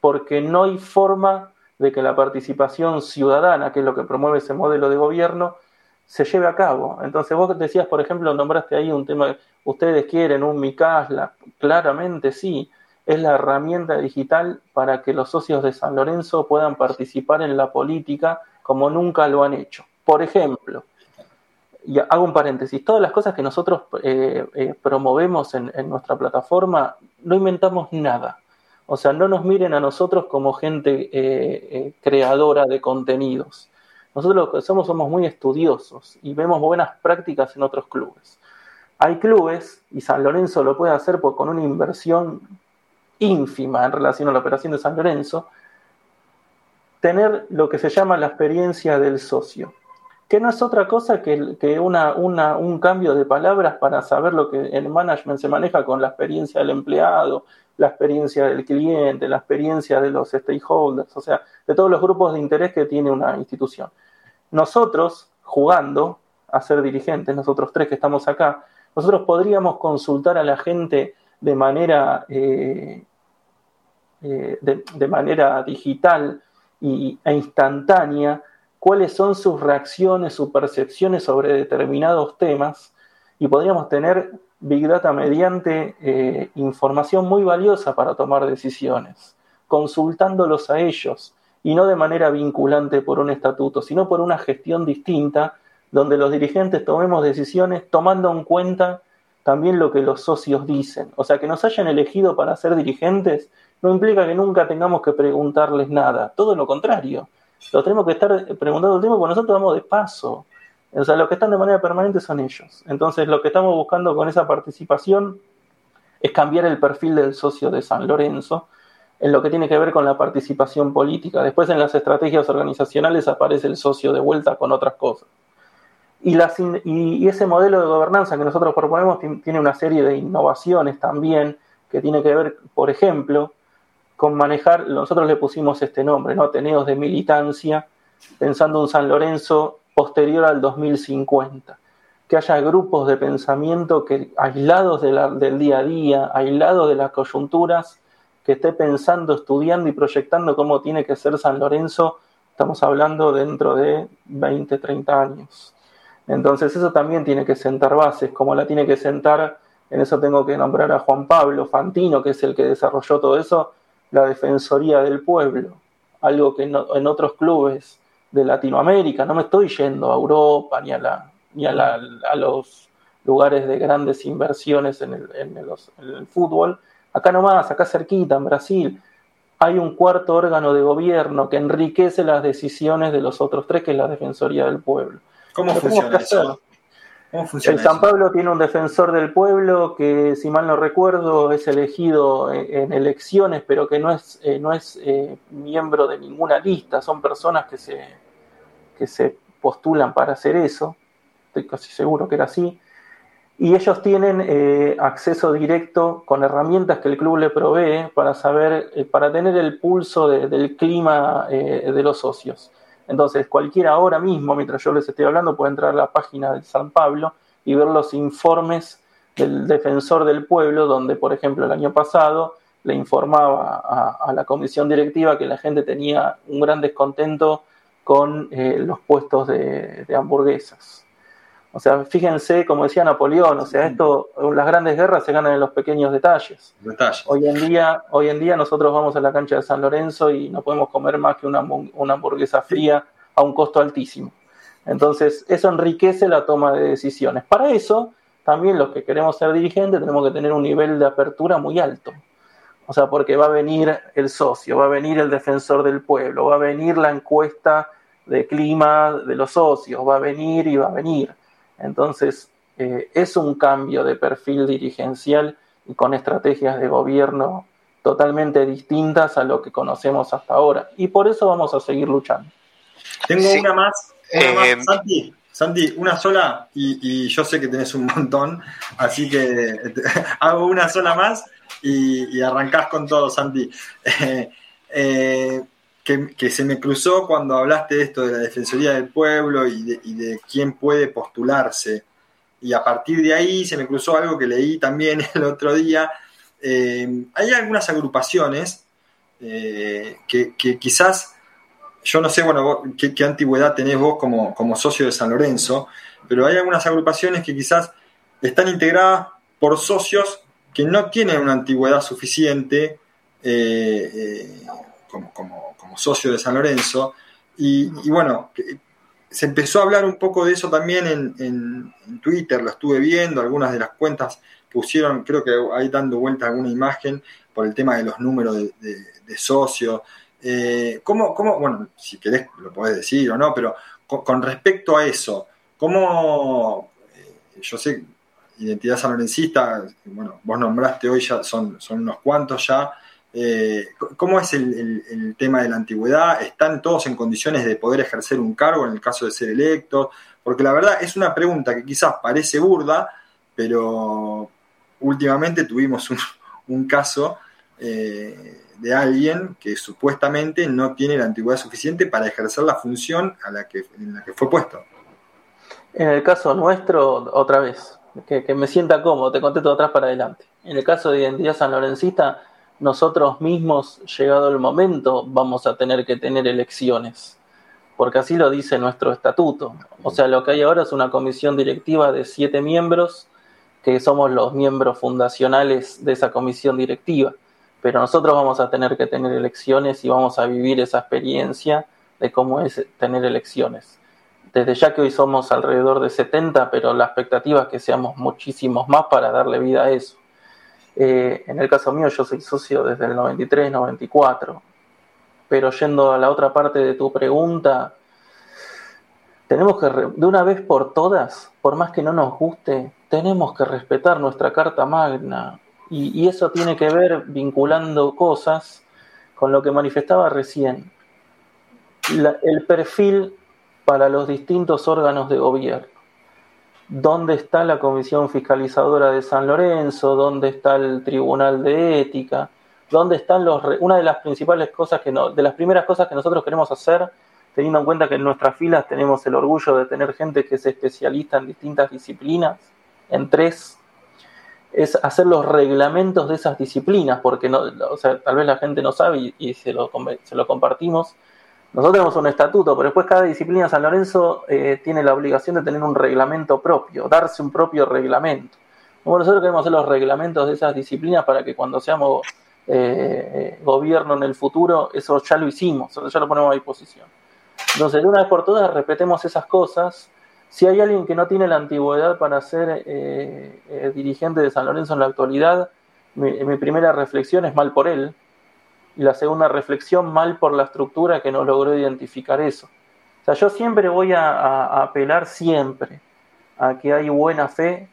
porque no hay forma de que la participación ciudadana, que es lo que promueve ese modelo de gobierno, se lleve a cabo. Entonces vos decías, por ejemplo, nombraste ahí un tema, ustedes quieren un MICAS, claramente sí, es la herramienta digital para que los socios de San Lorenzo puedan participar en la política como nunca lo han hecho. Por ejemplo, y hago un paréntesis, todas las cosas que nosotros eh, eh, promovemos en, nuestra plataforma, no inventamos nada. O sea, no nos miren a nosotros como gente eh, creadora de contenidos. Nosotros lo que somos somos muy estudiosos y vemos buenas prácticas en otros clubes. hay clubes, y San Lorenzo lo puede hacer con una inversión ínfima en relación a la operación de San Lorenzo, tener lo que se llama la experiencia del socio, que no es otra cosa que, que una, un cambio de palabras para saber lo que el management se maneja con la experiencia del empleado, la experiencia del cliente, la experiencia de los stakeholders, o sea, de todos los grupos de interés que tiene una institución. Nosotros, jugando a ser dirigentes, nosotros tres que estamos acá, nosotros podríamos consultar a la gente de manera, eh, eh, de, manera digital y, e instantánea cuáles son sus reacciones, sus percepciones sobre determinados temas y podríamos tener Big Data mediante eh, información muy valiosa para tomar decisiones, consultándolos a ellos y no de manera vinculante por un estatuto, sino por una gestión distinta donde los dirigentes tomemos decisiones tomando en cuenta también lo que los socios dicen. O sea, que nos hayan elegido para ser dirigentes no implica que nunca tengamos que preguntarles nada, todo lo contrario. Lo tenemos que estar preguntando el tiempo porque nosotros vamos de paso. O sea, los que están de manera permanente son ellos. Entonces, lo que estamos buscando con esa participación es cambiar el perfil del socio de San Lorenzo en lo que tiene que ver con la participación política. Después, en las estrategias organizacionales aparece el socio de vuelta con otras cosas. Y, y, ese modelo de gobernanza que nosotros proponemos tiene una serie de innovaciones también que tiene que ver, por ejemplo, con manejar, nosotros le pusimos este nombre, ¿no? Ateneos de militancia, pensando en San Lorenzo posterior al 2050, que haya grupos de pensamiento que aislados del día a día, aislados de las coyunturas, que esté pensando, estudiando y proyectando cómo tiene que ser San Lorenzo, estamos hablando dentro de 20, 30 años. Entonces eso también tiene que sentar bases, como la tiene que sentar, en eso tengo que nombrar a Juan Pablo Fantino, que es el que desarrolló todo eso, la Defensoría del Pueblo, algo que en otros clubes de Latinoamérica, no me estoy yendo a Europa ni a, la, ni a, la, a los lugares de grandes inversiones en el, en, el, fútbol. Acá nomás, acá cerquita, en Brasil, hay un cuarto órgano de gobierno que enriquece las decisiones de los otros tres, que es la Defensoría del Pueblo. ¿Cómo funciona eso? El San Pablo tiene un defensor del pueblo que, si mal no recuerdo, es elegido en, elecciones, pero que no es, eh, no es eh, miembro de ninguna lista. Son personas que se, que se postulan para hacer eso. Estoy casi seguro que era así. Y ellos tienen eh, acceso directo con herramientas que el club le provee para saber, para tener el pulso del clima de los socios. Entonces, cualquiera ahora mismo, mientras yo les estoy hablando, puede entrar a la página de San Pablo y ver los informes del defensor del pueblo, donde, por ejemplo, el año pasado le informaba a, la comisión directiva que la gente tenía un gran descontento con eh, los puestos de, hamburguesas. O sea, fíjense, como decía Napoleón, o sea, esto, las grandes guerras se ganan en los pequeños detalles. Hoy en día, hoy en día nosotros vamos a la cancha de San Lorenzo y no podemos comer más que una, una hamburguesa fría a un costo altísimo. Entonces, eso enriquece la toma de decisiones. Para eso, también los que queremos ser dirigentes tenemos que tener un nivel de apertura muy alto. O sea, porque va a venir el socio, va a venir el defensor del pueblo, va a venir la encuesta de clima de los socios, va a venir y va a venir. Entonces, eh, es un cambio de perfil dirigencial y con estrategias de gobierno totalmente distintas a lo que conocemos hasta ahora. Y por eso vamos a seguir luchando. Tengo una más, una eh, Santi, Santi, una sola, y, yo sé que tenés un montón, así que hago una sola más y, arrancás con todo, Santi. Eh, que, se me cruzó cuando hablaste de esto de la Defensoría del Pueblo y de, quién puede postularse. Y a partir de ahí se me cruzó algo que leí también el otro día. Eh, hay algunas agrupaciones eh, que, quizás, yo no sé, bueno, qué, antigüedad tenés vos como, como socio de San Lorenzo, pero hay algunas agrupaciones que quizás están integradas por socios que no tienen una antigüedad suficiente eh, como, como, socio de San Lorenzo. Y, bueno, se empezó a hablar un poco de eso también en, Twitter, lo estuve viendo, algunas de las cuentas pusieron, creo que ahí dando vuelta alguna imagen por el tema de los números de, socios. Eh, ¿cómo, bueno, si querés lo podés decir o no, pero con, respecto a eso, ¿cómo, eh, yo sé, identidad sanlorencista, bueno, vos nombraste hoy ya, son, son unos cuantos ya. Eh, ¿Cómo es el, tema de la antigüedad? ¿Están todos en condiciones de poder ejercer un cargo en el caso de ser electos? Porque la verdad es una pregunta que quizás parece burda, pero últimamente tuvimos un, caso eh, de alguien que supuestamente no tiene la antigüedad suficiente para ejercer la función a la que, en la que fue puesto. En el caso nuestro, otra vez, que, me sienta cómodo, te contesto atrás para adelante. En el caso de identidad sanlorencista, nosotros mismos, llegado el momento, vamos a tener que tener elecciones, porque así lo dice nuestro estatuto. O sea, lo que hay ahora es una comisión directiva de siete miembros, que somos los miembros fundacionales de esa comisión directiva, pero nosotros vamos a tener que tener elecciones y vamos a vivir esa experiencia de cómo es tener elecciones desde ya que hoy somos alrededor de 70, pero la expectativa es que seamos muchísimos más para darle vida a eso. Eh, en el caso mío, yo soy socio desde el 93, 94, pero yendo a la otra parte de tu pregunta, tenemos que, de una vez por todas, por más que no nos guste, tenemos que respetar nuestra Carta Magna. Y, eso tiene que ver vinculando cosas con lo que manifestaba recién. el perfil para los distintos órganos de gobierno. ¿Dónde está la Comisión Fiscalizadora de San Lorenzo? ¿Dónde está el Tribunal de Ética? ¿Dónde están los una de las principales cosas que no, de las primeras cosas que nosotros queremos hacer, teniendo en cuenta que en nuestras filas tenemos el orgullo de tener gente que es especialista en distintas disciplinas, en tres, es hacer los reglamentos de esas disciplinas, porque no, o sea, tal vez la gente no sabe y, se, lo, se lo compartimos nosotros tenemos un estatuto, pero después cada disciplina de San Lorenzo eh, tiene la obligación de tener un reglamento propio, darse un propio reglamento. Como nosotros queremos hacer los reglamentos de esas disciplinas para que cuando seamos eh, gobierno en el futuro, eso ya lo hicimos, ya lo ponemos a disposición. Entonces, de una vez por todas, repetemos esas cosas. Si hay alguien que no tiene la antigüedad para ser eh, dirigente de San Lorenzo en la actualidad, mi primera reflexión es mal por él, y la segunda reflexión, mal por la estructura que no logró identificar eso. O sea, yo siempre voy a, apelar siempre a que hay buena fe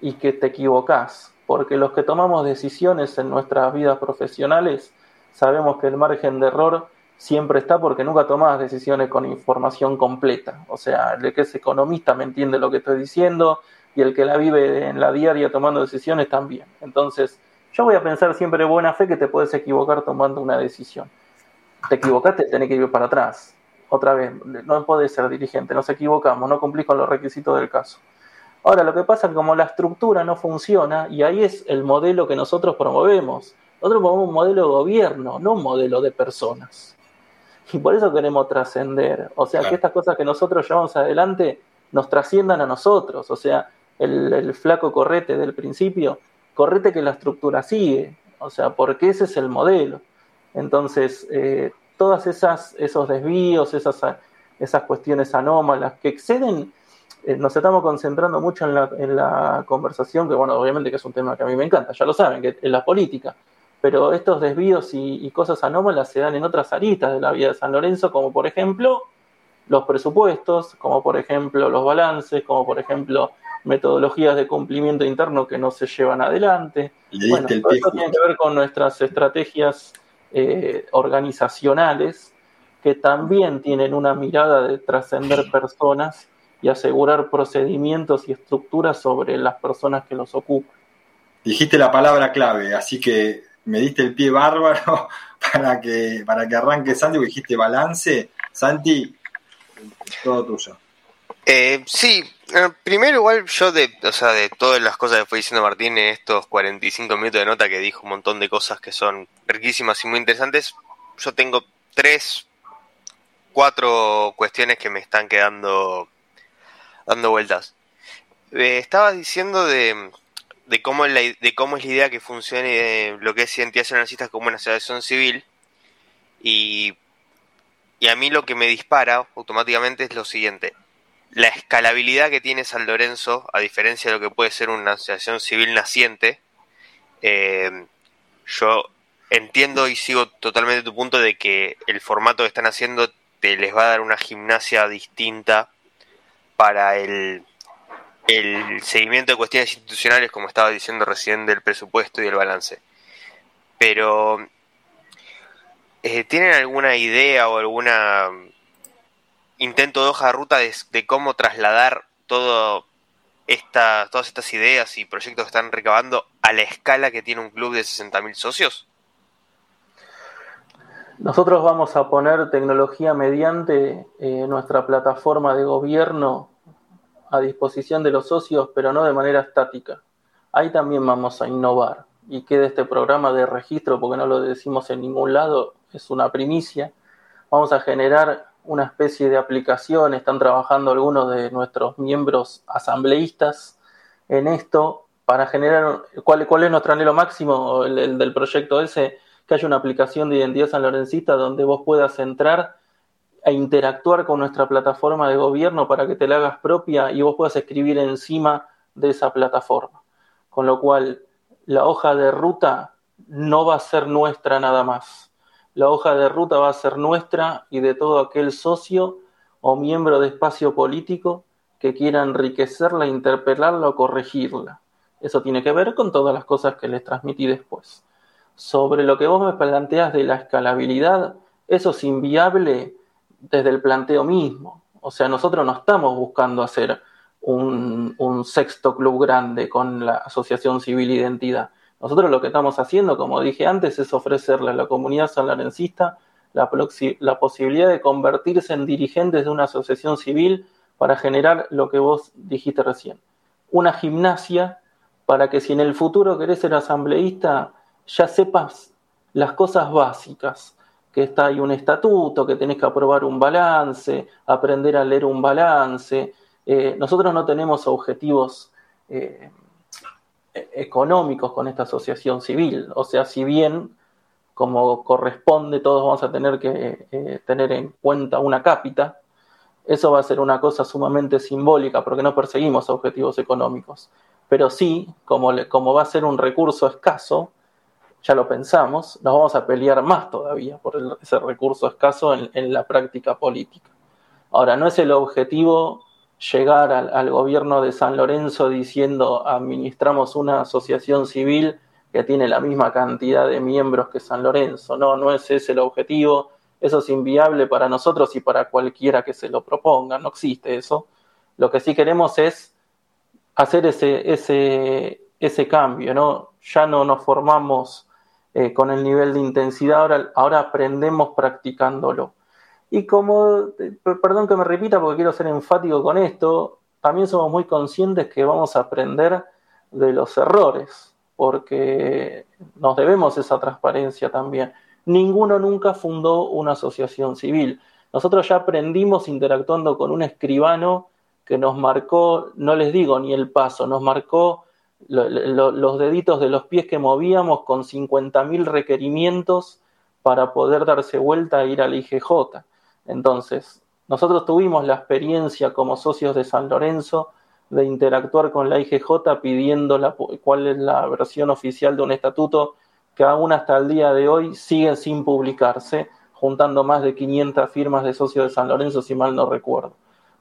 y que te equivocás, porque los que tomamos decisiones en nuestras vidas profesionales sabemos que el margen de error siempre está porque nunca tomás decisiones con información completa. O sea, el que es economista me entiende lo que estoy diciendo y el que la vive en la diaria tomando decisiones también. Entonces, yo voy a pensar siempre de buena fe que te puedes equivocar tomando una decisión. Te equivocaste, tenés que ir para atrás. Otra vez, no puedes ser dirigente, nos equivocamos, no cumplís con los requisitos del caso. Ahora, lo que pasa es que como la estructura no funciona, y ahí es el modelo que nosotros promovemos. Nosotros promovemos un modelo de gobierno, no un modelo de personas. Y por eso queremos trascender. O sea, que estas cosas que nosotros llevamos adelante nos trasciendan a nosotros. O sea, el, el flaco correte del principio correte que la estructura sigue, o sea, porque ese es el modelo. Entonces, eh, todas esas esos desvíos, esas, esas cuestiones anómalas que exceden, eh, nos estamos concentrando mucho en la, en la conversación, que bueno, obviamente que es un tema que a mí me encanta, ya lo saben, que es la política, pero estos desvíos y, y cosas anómalas se dan en otras aristas de la vida de San Lorenzo, como por ejemplo los presupuestos, como por ejemplo los balances, como por ejemplo metodologías de cumplimiento interno que no se llevan adelante. Bueno, eso tiene que ver con nuestras estrategias eh, organizacionales que también tienen una mirada de trascender personas y asegurar procedimientos y estructuras sobre las personas que los ocupan. Dijiste la palabra clave, así que me diste el pie bárbaro para que, para que arranque Santi, dijiste balance. Santi, todo tuyo. Eh, sí, eh, primero igual yo de, o sea, de todas las cosas que fue diciendo Martín en estos 45 minutos de nota que dijo un montón de cosas que son riquísimas y muy interesantes, yo tengo tres, cuatro cuestiones que me están quedando dando vueltas. Eh, estaba diciendo de, de, cómo la, de cómo es la idea que funcione lo que es identidad anarquista como una asociación civil y, y a mí lo que me dispara automáticamente es lo siguiente la escalabilidad que tiene San Lorenzo, a diferencia de lo que puede ser una asociación civil naciente, eh, yo entiendo y sigo totalmente tu punto de que el formato que están haciendo te les va a dar una gimnasia distinta para el el seguimiento de cuestiones institucionales, como estaba diciendo recién, del presupuesto y del balance. Pero, eh, ¿tienen alguna idea o alguna intento de hoja de ruta de, cómo trasladar todas estas ideas y proyectos que están recabando a la escala que tiene un club de 60.000 socios? Nosotros vamos a poner tecnología mediante eh, nuestra plataforma de gobierno a disposición de los socios, pero no de manera estática. Ahí también vamos a innovar. Y queda este programa de registro, porque no lo decimos en ningún lado, es una primicia. Vamos a generar una especie de aplicación, están trabajando algunos de nuestros miembros asambleístas en esto para generar, ¿cuál, cuál es nuestro anhelo máximo, el, del proyecto ese? Que haya una aplicación de identidad San Lorencista donde vos puedas entrar e interactuar con nuestra plataforma de gobierno para que te la hagas propia y vos puedas escribir encima de esa plataforma. Con lo cual, la hoja de ruta no va a ser nuestra nada más la hoja de ruta va a ser nuestra y de todo aquel socio o miembro de espacio político que quiera enriquecerla, interpelarla o corregirla. Eso tiene que ver con todas las cosas que les transmití después. Sobre lo que vos me planteas de la escalabilidad, eso es inviable desde el planteo mismo. O sea, nosotros no estamos buscando hacer un, un sexto club grande con la Asociación Civil Identidad. Nosotros lo que estamos haciendo, como dije antes, es ofrecerle a la comunidad sanlarencista la, posibilidad de convertirse en dirigentes de una asociación civil para generar lo que vos dijiste recién. Una gimnasia para que si en el futuro querés ser asambleísta, ya sepas las cosas básicas, que está ahí un estatuto, que tenés que aprobar un balance, aprender a leer un balance. Eh, nosotros no tenemos objetivos eh, económicos con esta asociación civil. O sea, si bien, como corresponde, todos vamos a tener que eh, tener en cuenta una cápita, eso va a ser una cosa sumamente simbólica porque no perseguimos objetivos económicos. Pero sí, como, como va a ser un recurso escaso, ya lo pensamos, nos vamos a pelear más todavía por ese recurso escaso en la práctica política. Ahora, no es el objetivo llegar al, gobierno de San Lorenzo diciendo administramos una asociación civil que tiene la misma cantidad de miembros que San Lorenzo. No, no es ese el objetivo. Eso es inviable para nosotros y para cualquiera que se lo proponga. No existe eso. Lo que sí queremos es hacer ese, ese, ese cambio, ¿no? Ya no nos formamos eh, con el nivel de intensidad, ahora, ahora aprendemos practicándolo. Y como, perdón que me repita porque quiero ser enfático con esto, también somos muy conscientes que vamos a aprender de los errores, porque nos debemos esa transparencia también. Ninguno nunca fundó una asociación civil. Nosotros ya aprendimos interactuando con un escribano que nos marcó, no les digo ni el paso, nos marcó los deditos de los pies que movíamos con 50.000 requerimientos para poder darse vuelta e ir al IGJ. Entonces, nosotros tuvimos la experiencia como socios de San Lorenzo de interactuar con la IGJ pidiendo la, cuál es la versión oficial de un estatuto que aún hasta el día de hoy sigue sin publicarse, juntando más de 500 firmas de socios de San Lorenzo, si mal no recuerdo.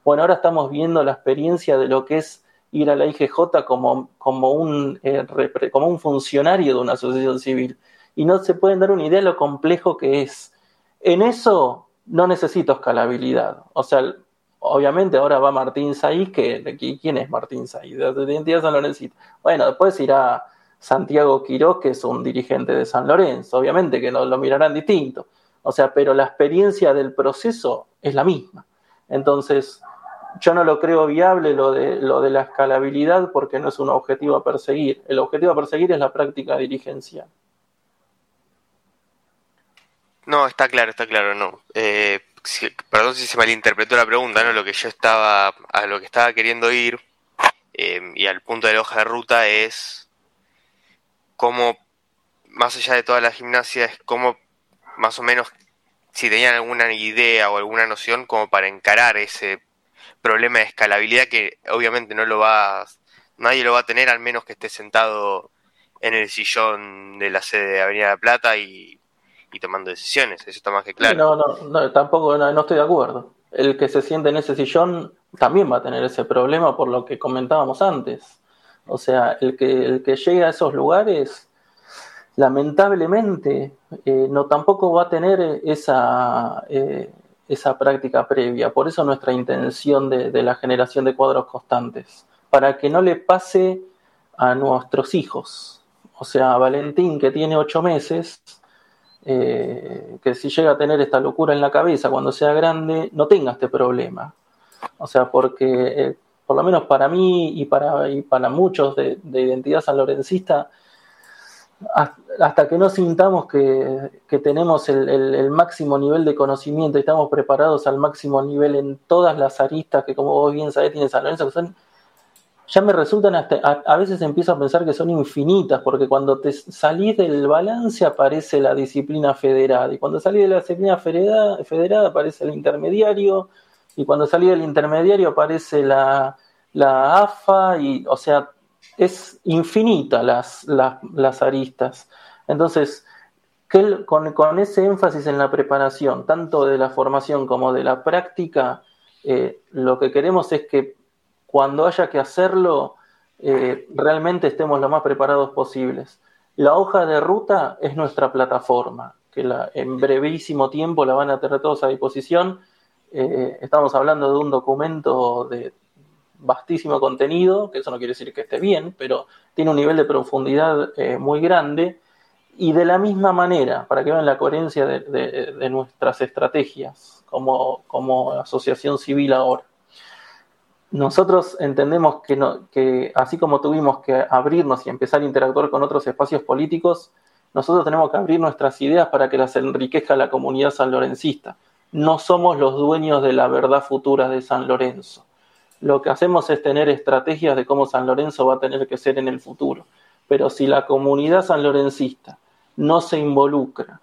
Bueno, ahora estamos viendo la experiencia de lo que es ir a la IGJ como, como, un, eh, como un funcionario de una asociación civil. Y no se pueden dar una idea de lo complejo que es. En eso no necesito escalabilidad. O sea, obviamente ahora va Martín Saiz, que ¿quién es Martín Saiz? De identidad San Lorenzo. Bueno, después irá Santiago Quiroz, que es un dirigente de San Lorenzo, obviamente que no lo mirarán distinto. O sea, pero la experiencia del proceso es la misma. Entonces, yo no lo creo viable lo de, lo de la escalabilidad porque no es un objetivo a perseguir. El objetivo a perseguir es la práctica dirigencial. No, está claro, está claro, no. Eh, perdón si se malinterpretó la pregunta, ¿no? Lo que yo estaba, a lo que estaba queriendo ir, eh, y al punto de la hoja de ruta es cómo, más allá de toda la gimnasia, es cómo, más o menos, si tenían alguna idea o alguna noción como para encarar ese problema de escalabilidad que obviamente no lo va, nadie lo va a tener al menos que esté sentado en el sillón de la sede de Avenida de Plata y y tomando decisiones, eso está más que claro. No, no, no tampoco no, estoy de acuerdo. El que se siente en ese sillón también va a tener ese problema por lo que comentábamos antes. O sea, el que, el que llegue a esos lugares, lamentablemente, eh, no tampoco va a tener esa, eh, esa práctica previa. Por eso nuestra intención de, de, la generación de cuadros constantes, para que no le pase a nuestros hijos. O sea, Valentín, que tiene ocho meses, eh, que si llega a tener esta locura en la cabeza cuando sea grande, no tenga este problema. O sea, porque eh, por lo menos para mí y para, y para muchos de, de identidad sanlorencista, hasta que no sintamos que, que tenemos el, el, máximo nivel de conocimiento y estamos preparados al máximo nivel en todas las aristas que, como vos bien sabés, tiene San Lorenzo, ya me resultan hasta, a, veces empiezo a pensar que son infinitas, porque cuando te salís del balance aparece la disciplina federada, y cuando salís de la disciplina federada, aparece el intermediario, y cuando salís del intermediario aparece la, la AFA, y o sea, es infinita las, las, las aristas. Entonces, con, con, ese énfasis en la preparación, tanto de la formación como de la práctica, eh, lo que queremos es que cuando haya que hacerlo, eh, realmente estemos lo más preparados posibles. La hoja de ruta es nuestra plataforma, que en brevísimo tiempo la van a tener todos a disposición. Eh, estamos hablando de un documento de vastísimo contenido, que eso no quiere decir que esté bien, pero tiene un nivel de profundidad eh, muy grande. Y de la misma manera, para que vean la coherencia de, nuestras estrategias como asociación civil ahora nosotros entendemos que, así como tuvimos que abrirnos y empezar a interactuar con otros espacios políticos, nosotros tenemos que abrir nuestras ideas para que las enriquezca la comunidad sanlorencista. No somos los dueños de la verdad futura de San Lorenzo. Lo que hacemos es tener estrategias de cómo San Lorenzo va a tener que ser en el futuro. Pero si la comunidad sanlorencista no se involucra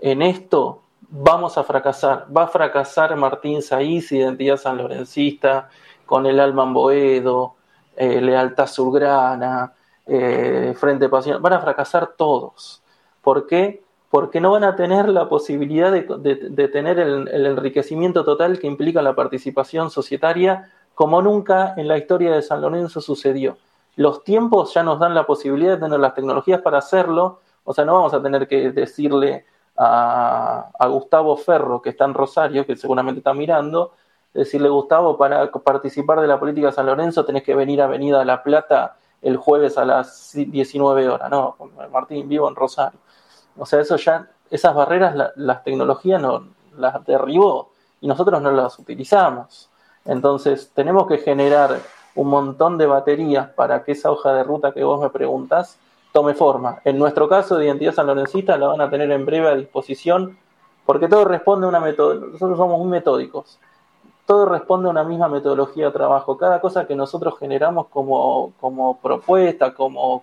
en esto, vamos a fracasar. Va a fracasar Martín Saiz, identidad sanlorencista, con el Alman Boedo, eh, Lealtad Surgrana, eh, Frente Pasión, van a fracasar todos. ¿Por qué? Porque no van a tener la posibilidad de, tener el, enriquecimiento total que implica la participación societaria como nunca en la historia de San Lorenzo sucedió. Los tiempos ya nos dan la posibilidad de tener las tecnologías para hacerlo, o sea, no vamos a tener que decirle a Gustavo Ferro, que está en Rosario, que seguramente está mirando, decirle, Gustavo, para participar de la política de San Lorenzo tenés que venir a Avenida La Plata el jueves a las 19 horas, no, Martín, vivo en Rosario. O sea, eso ya, esas barreras la, las tecnologías no, las derribó y nosotros no las utilizamos. Entonces, tenemos que generar un montón de baterías para que esa hoja de ruta que vos me preguntas tome forma. En nuestro caso de identidad sanlorencista la van a tener en breve a disposición porque todo responde a una metodología. Nosotros somos muy metódicos todo responde a una misma metodología de trabajo. Cada cosa que nosotros generamos como, como propuesta, como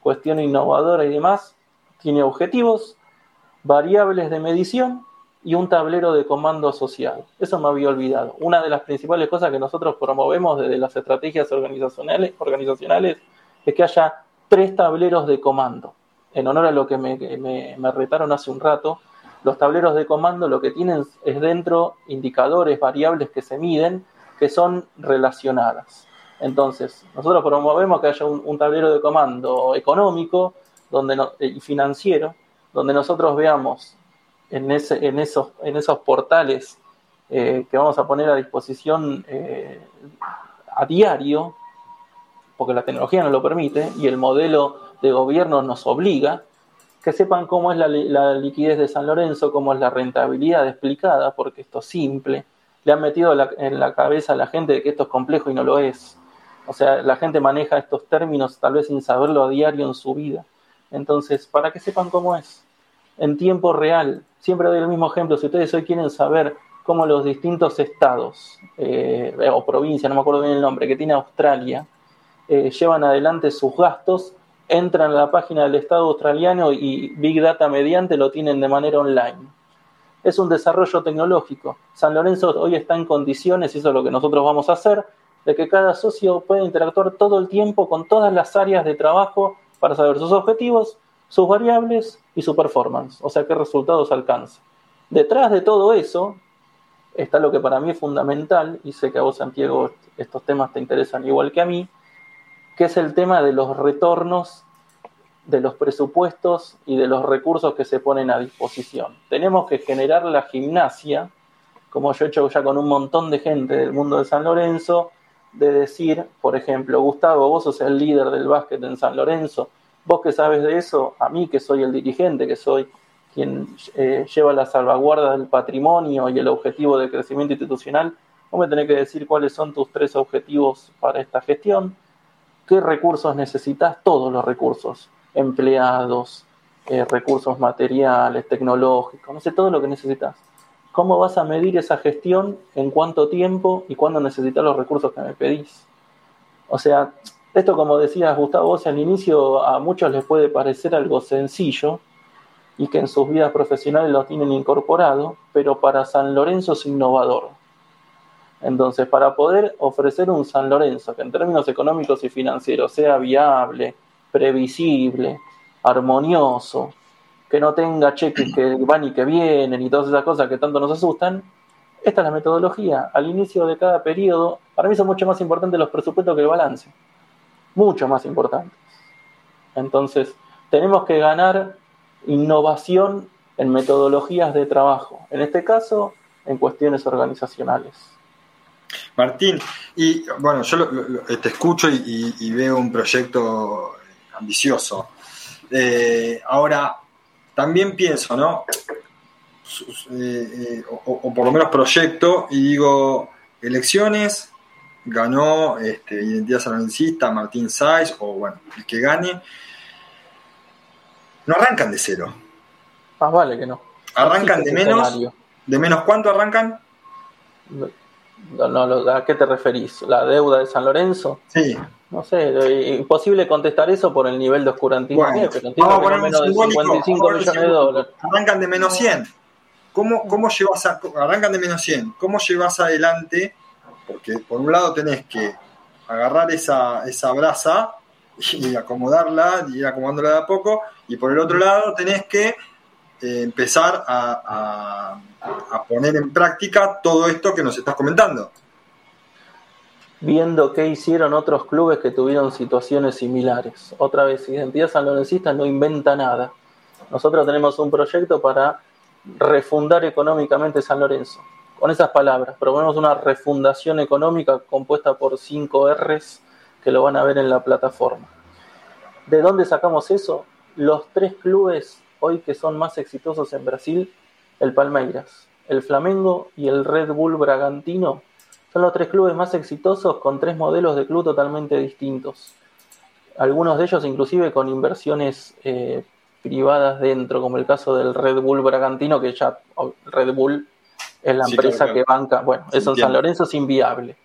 cuestión innovadora y demás, tiene objetivos, variables de medición y un tablero de comando asociado. Eso me había olvidado. Una de las principales cosas que nosotros promovemos desde las estrategias organizacionales, organizacionales es que haya tres tableros de comando. En honor a lo que me, me, me retaron hace un rato, los tableros de comando lo que tienen es dentro indicadores, variables que se miden, que son relacionadas. Entonces, nosotros promovemos que haya un, tablero de comando económico donde no, y financiero, donde nosotros veamos en esos portales eh, que vamos a poner a disposición eh, a diario, porque la tecnología no lo permite y el modelo de gobierno nos obliga, que sepan cómo es la, liquidez de San Lorenzo, cómo es la rentabilidad explicada, porque esto es simple. Le han metido en la cabeza a la gente de que esto es complejo y no lo es. O sea, la gente maneja estos términos tal vez sin saberlo a diario en su vida. Entonces, para que sepan cómo es, en tiempo real, siempre doy el mismo ejemplo, si ustedes hoy quieren saber cómo los distintos estados eh, o provincias, no me acuerdo bien el nombre, que tiene Australia, eh, llevan adelante sus gastos entran a la página del Estado australiano y Big Data mediante lo tienen de manera online. Es un desarrollo tecnológico. San Lorenzo hoy está en condiciones, y eso es lo que nosotros vamos a hacer, de que cada socio pueda interactuar todo el tiempo con todas las áreas de trabajo para saber sus objetivos, sus variables y su performance, o sea, qué resultados alcanza. Detrás de todo eso está lo que para mí es fundamental, y sé que a vos, Santiago, estos temas te interesan igual que a mí, que es el tema de los retornos de los presupuestos y de los recursos que se ponen a disposición. Tenemos que generar la gimnasia, como yo he hecho ya con un montón de gente del mundo de San Lorenzo, de decir, por ejemplo, Gustavo, vos sos el líder del básquet en San Lorenzo, vos que sabes de eso, a mí que soy el dirigente, que soy quien eh, lleva la salvaguarda del patrimonio y el objetivo de crecimiento institucional, vos me tenés que decir cuáles son tus tres objetivos para esta gestión, qué recursos necesitas, todos los recursos, empleados, eh, recursos materiales, tecnológicos, no sé, todo lo que necesitas. ¿Cómo vas a medir esa gestión, en cuánto tiempo y cuándo necesitas los recursos que me pedís? O sea, esto como decías Gustavo, vos al inicio a muchos les puede parecer algo sencillo y que en sus vidas profesionales lo tienen incorporado, pero para San Lorenzo es innovador. Entonces, para poder ofrecer un San Lorenzo que en términos económicos y financieros sea viable, previsible, armonioso, que no tenga cheques que van y que vienen y todas esas cosas que tanto nos asustan, esta es la metodología. Al inicio de cada periodo, para mí son mucho más importantes los presupuestos que el balance. Mucho más importantes. Entonces, tenemos que ganar innovación en metodologías de trabajo. En este caso, en cuestiones organizacionales. Martín, y bueno, yo te escucho y, veo un proyecto ambicioso. Eh, ahora, también pienso, ¿no? Eh, eh, o, por lo menos proyecto, y digo, elecciones, ganó este, Identidad Saloncista, Martín Sáiz, o bueno, el que gane, no arrancan de cero. Más vale que no. Arrancan de menos. ¿De menos cuánto arrancan? No, no, ¿A qué te referís? ¿La deuda de San Lorenzo? Sí. No sé, imposible contestar eso por el nivel de oscurantismo bueno, vamos a poner menos de 55 millones de dólares. Arrancan de menos 100. ¿Cómo, cómo llevas a, arrancan de menos 100? ¿Cómo llevas adelante? Porque por un lado tenés que agarrar esa, esa brasa y acomodarla, y ir acomodándola de a poco, y por el otro lado tenés que eh, empezar a, a poner en práctica todo esto que nos estás comentando viendo qué hicieron otros clubes que tuvieron situaciones similares. Otra vez, Identidad San Lorencista no inventa nada. Nosotros tenemos un proyecto para refundar económicamente San Lorenzo. Con esas palabras, proponemos una refundación económica compuesta por cinco R's que lo van a ver en la plataforma. ¿De dónde sacamos eso? Los tres clubes hoy que son más exitosos en Brasil, el Palmeiras, el Flamengo y el Red Bull Bragantino, son los tres clubes más exitosos con tres modelos de club totalmente distintos. Algunos de ellos inclusive con inversiones eh, privadas dentro, como el caso del Red Bull Bragantino, que ya Red Bull es la empresa que banca. Bueno, eso en San Lorenzo es inviable.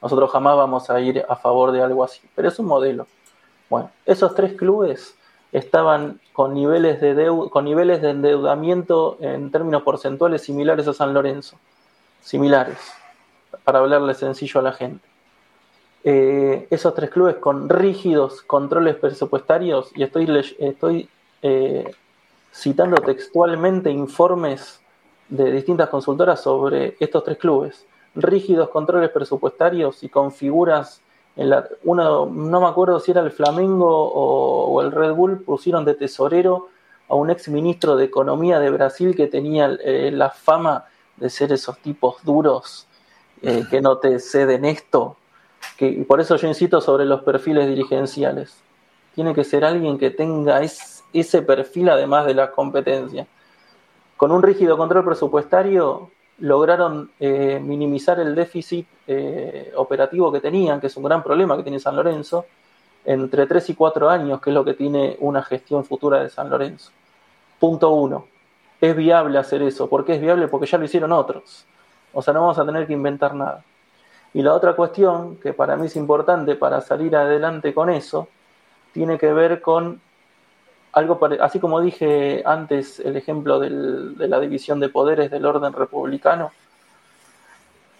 Nosotros jamás vamos a ir a favor de algo así, pero es un modelo. Bueno, esos tres clubes estaban con niveles de, con niveles de endeudamiento en términos porcentuales similares a San Lorenzo. Similares para hablarle sencillo a la gente. Eh, esos tres clubes con rígidos controles presupuestarios, y estoy, estoy eh, citando textualmente informes de distintas consultoras sobre estos tres clubes, rígidos controles presupuestarios y con figuras en la, uno, no me acuerdo si era el Flamengo o, el Red Bull, pusieron de tesorero a un ex ministro de Economía de Brasil que tenía eh, la fama de ser esos tipos duros eh, que no te ceden esto. Que, por eso yo insisto sobre los perfiles dirigenciales. Tiene que ser alguien que tenga ese perfil además de la competencia. Con un rígido control presupuestario lograron eh, minimizar el déficit eh, operativo que tenían, que es un gran problema que tiene San Lorenzo, entre 3 y 4 años, que es lo que tiene una gestión futura de San Lorenzo. Punto uno. Es viable hacer eso. ¿Por qué es viable? Porque ya lo hicieron otros. O sea, no vamos a tener que inventar nada. Y la otra cuestión, que para mí es importante para salir adelante con eso, tiene que ver con algo, así como dije antes el ejemplo de la división de poderes del orden republicano,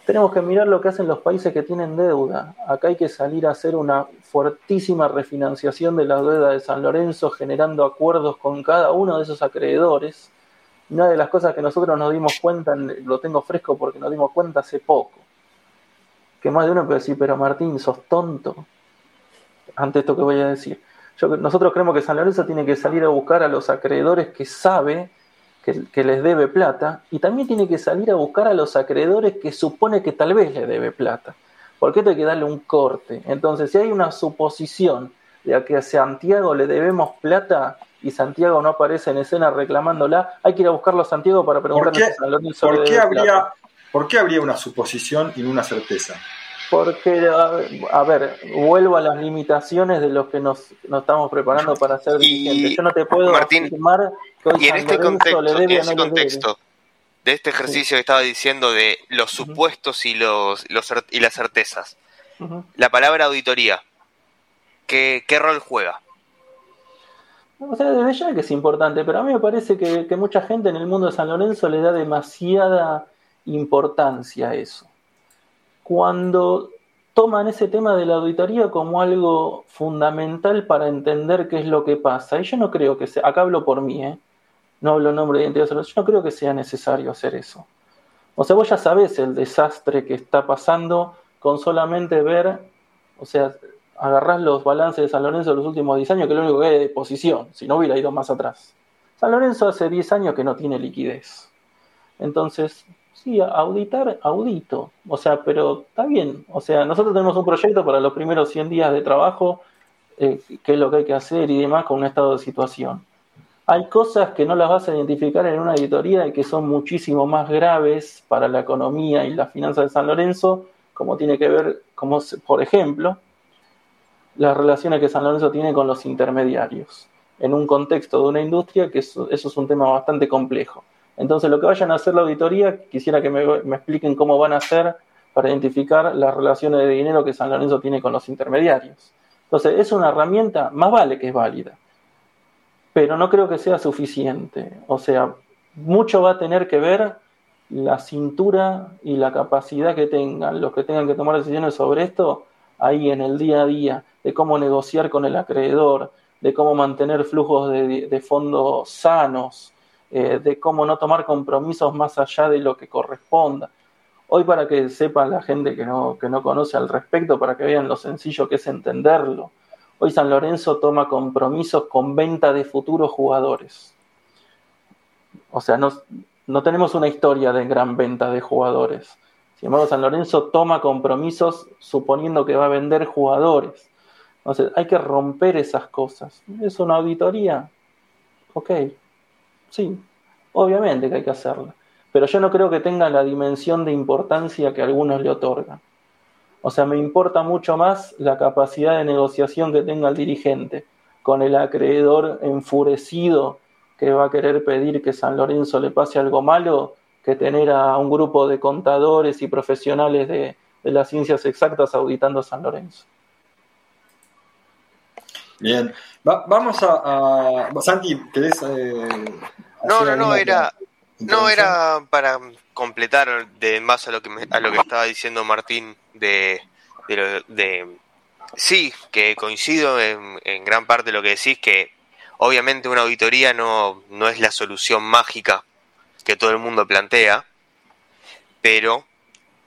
tenemos que mirar lo que hacen los países que tienen deuda. Acá hay que salir a hacer una fuertísima refinanciación de la deuda de San Lorenzo, generando acuerdos con cada uno de esos acreedores Una de las cosas que nosotros nos dimos cuenta, lo tengo fresco porque nos dimos cuenta hace poco, que más de uno puede decir, pero Martín, sos tonto, ante esto que voy a decir. Nosotros creemos que San Lorenzo tiene que salir a buscar a los acreedores que sabe que, les debe plata y también tiene que salir a buscar a los acreedores que supone que tal vez le debe plata. Porque esto hay que darle un corte. Entonces, si hay una suposición de que a Santiago le debemos plata y Santiago no aparece en escena reclamándola, hay que ir a buscarlo a Santiago para preguntarle a San Lorenzo ¿por qué habría, ¿Por qué habría una suposición y no una certeza? Porque, a ver, vuelvo a las limitaciones de los que nos, estamos preparando para ser dirigentes. Yo no te puedo afirmar que hoy y en este contexto, en ese contexto de este ejercicio que estaba diciendo de los supuestos y los, y las certezas, la palabra auditoría, ¿qué, ¿qué rol juega? O sea, desde ya que es importante, pero a mí me parece que, que mucha gente en el mundo de San Lorenzo le da demasiada importancia a eso cuando toman ese tema de la auditoría como algo fundamental para entender qué es lo que pasa. Y yo no creo que sea, acá hablo por mí, ¿eh? no hablo en nombre de identidad yo no creo que sea necesario hacer eso. O sea, vos ya sabés el desastre que está pasando con solamente ver, o sea, agarrás los balances de San Lorenzo de los últimos 10 años, que es lo único que hay de posición, si no hubiera ido más atrás. San Lorenzo hace 10 años que no tiene liquidez. Entonces, Sí, auditar, audito. O sea, pero está bien. O sea, nosotros tenemos un proyecto para los primeros 100 días de trabajo, eh, qué es lo que hay que hacer y demás con un estado de situación. Hay cosas que no las vas a identificar en una auditoría y que son muchísimo más graves para la economía y las finanzas de San Lorenzo, como tiene que ver, como por ejemplo, las relaciones que San Lorenzo tiene con los intermediarios, en un contexto de una industria que eso es un tema bastante complejo. Entonces, lo que vayan a hacer la auditoría, quisiera que me, expliquen cómo van a hacer para identificar las relaciones de dinero que San Lorenzo tiene con los intermediarios. Entonces, es una herramienta, más vale que es válida, pero no creo que sea suficiente. O sea, mucho va a tener que ver la cintura y la capacidad que tengan los que tengan que tomar decisiones sobre esto ahí en el día a día, de cómo negociar con el acreedor, de cómo mantener flujos de fondos sanos, eh, de cómo no tomar compromisos más allá de lo que corresponda. Hoy para que sepa la gente que no, que no conoce al respecto, para que vean lo sencillo que es entenderlo, hoy San Lorenzo toma compromisos con venta de futuros jugadores. O sea, no, no tenemos una historia de gran venta de jugadores. Sin embargo, San Lorenzo toma compromisos suponiendo que va a vender jugadores. Entonces, hay que romper esas cosas. ¿Es una auditoría? Ok, Sí, obviamente que hay que hacerla. Pero yo no creo que tenga la dimensión de importancia que algunos le otorgan. O sea, me importa mucho más la capacidad de negociación que tenga el dirigente con el acreedor enfurecido que va a querer pedir que San Lorenzo le pase algo malo que tener a un grupo de contadores y profesionales de, las ciencias exactas auditando a San Lorenzo. Bien, vamos a, Santi, ¿querés eh, no, no, no, era, no era para completar de más a lo que a lo que estaba diciendo Martín de, de, sí, que coincido en, gran parte de lo que decís, que obviamente una auditoría no, no es la solución mágica que todo el mundo plantea, pero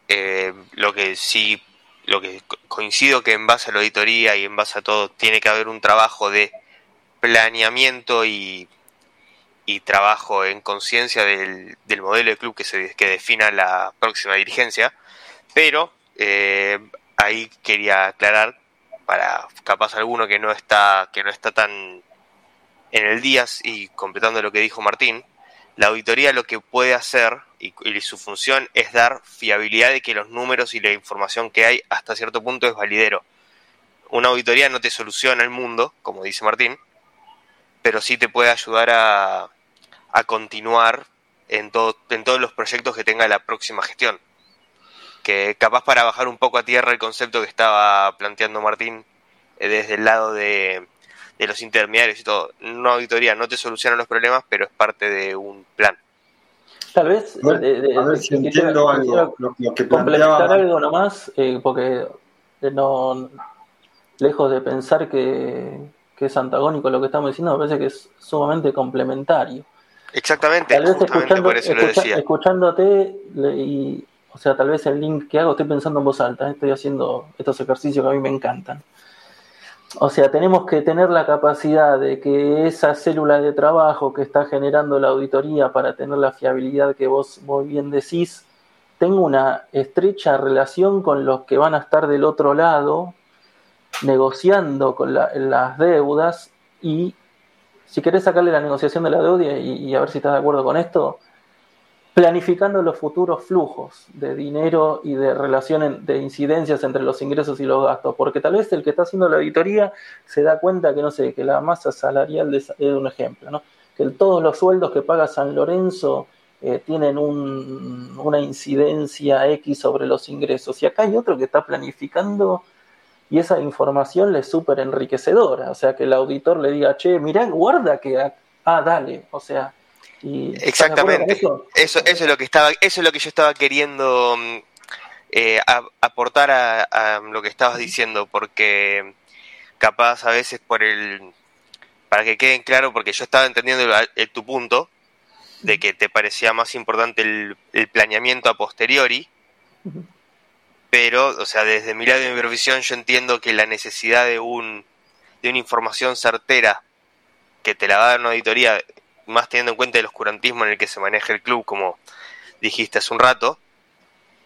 eh, lo que sí, lo que coincido que en base a la auditoría y en base a todo tiene que haber un trabajo de planeamiento y y trabajo en conciencia del, modelo de club que, se, que defina la próxima dirigencia, pero eh, ahí quería aclarar para capaz alguno que no está que no está tan en el día y completando lo que dijo Martín, la auditoría lo que puede hacer y, su función es dar fiabilidad de que los números y la información que hay hasta cierto punto es validero. Una auditoría no te soluciona el mundo, como dice Martín, pero sí te puede ayudar a, a continuar en todos los proyectos que tenga la próxima gestión. Que capaz para bajar un poco a tierra el concepto que estaba planteando Martín eh, desde el lado de, los intermediarios y todo. Una auditoría no te soluciona los problemas, pero es parte de un plan. Tal vez, a ver si entiendo algo, lo, que complementar algo nomás, eh, porque eh, no, lejos de pensar que, que, es antagónico lo que estamos diciendo, me parece que es sumamente complementario. Exactamente, tal vez por eso lo decía. Escuchándote y, o sea, tal vez el link que hago, estoy pensando en voz alta, ¿eh? estoy haciendo estos ejercicios que a mí me encantan. O sea, tenemos que tener la capacidad de que esa célula de trabajo que está generando la auditoría para tener la fiabilidad que vos muy bien decís, tenga una estrecha relación con los que van a estar del otro lado negociando con las deudas y si querés sacarle la negociación de la deuda y, a ver si estás de acuerdo con esto, planificando los futuros flujos de dinero y de relación de incidencias entre los ingresos y los gastos, porque tal vez el que está haciendo la auditoría se da cuenta que no sé, que la masa salarial es un ejemplo, ¿no? que todos los sueldos que paga San Lorenzo eh, tienen una incidencia X sobre los ingresos. Y acá hay otro que está planificando y esa información le es súper enriquecedora. O sea, que el auditor le diga, che, mirá, guarda que... Ah, dale. O sea... Y, Exactamente. Eso? eso? es lo que estaba, eso es lo que yo estaba queriendo mm, eh, aportar a, lo que estabas diciendo, porque capaz a veces por el para que queden claro, porque yo estaba entendiendo tu punto, de que te parecía más importante el, planeamiento a posteriori, pero, o sea, desde mi lado de mi profesión yo entiendo que la necesidad de, un, de una información certera que te la va a dar una auditoría, más teniendo en cuenta el oscurantismo en el que se maneja el club, como dijiste hace un rato,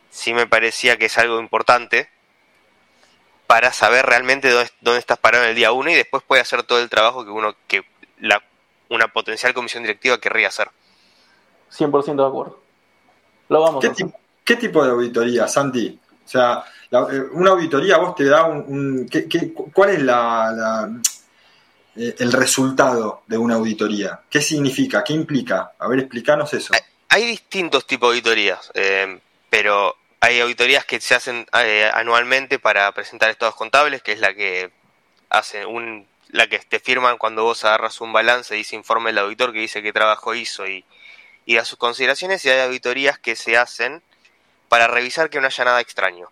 sí me parecía que es algo importante para saber realmente dónde, dónde estás parado en el día uno y después puede hacer todo el trabajo que uno que la, una potencial comisión directiva querría hacer. 100% de acuerdo. Lo vamos ¿Qué, ¿Qué tipo de auditoría, Santi? O sea, eh, una auditoría vos te da un... cuál es la, eh, el resultado de una auditoría? ¿Qué significa? ¿Qué implica? A ver, explícanos eso. Hay, distintos tipos de auditorías, eh, pero hay auditorías que se hacen anualmente para presentar estados contables, que es la que hace un la que te firman cuando vos agarras un balance, dice informe el auditor que dice qué trabajo hizo y y a sus consideraciones y hay auditorías que se hacen para revisar que no haya nada extraño,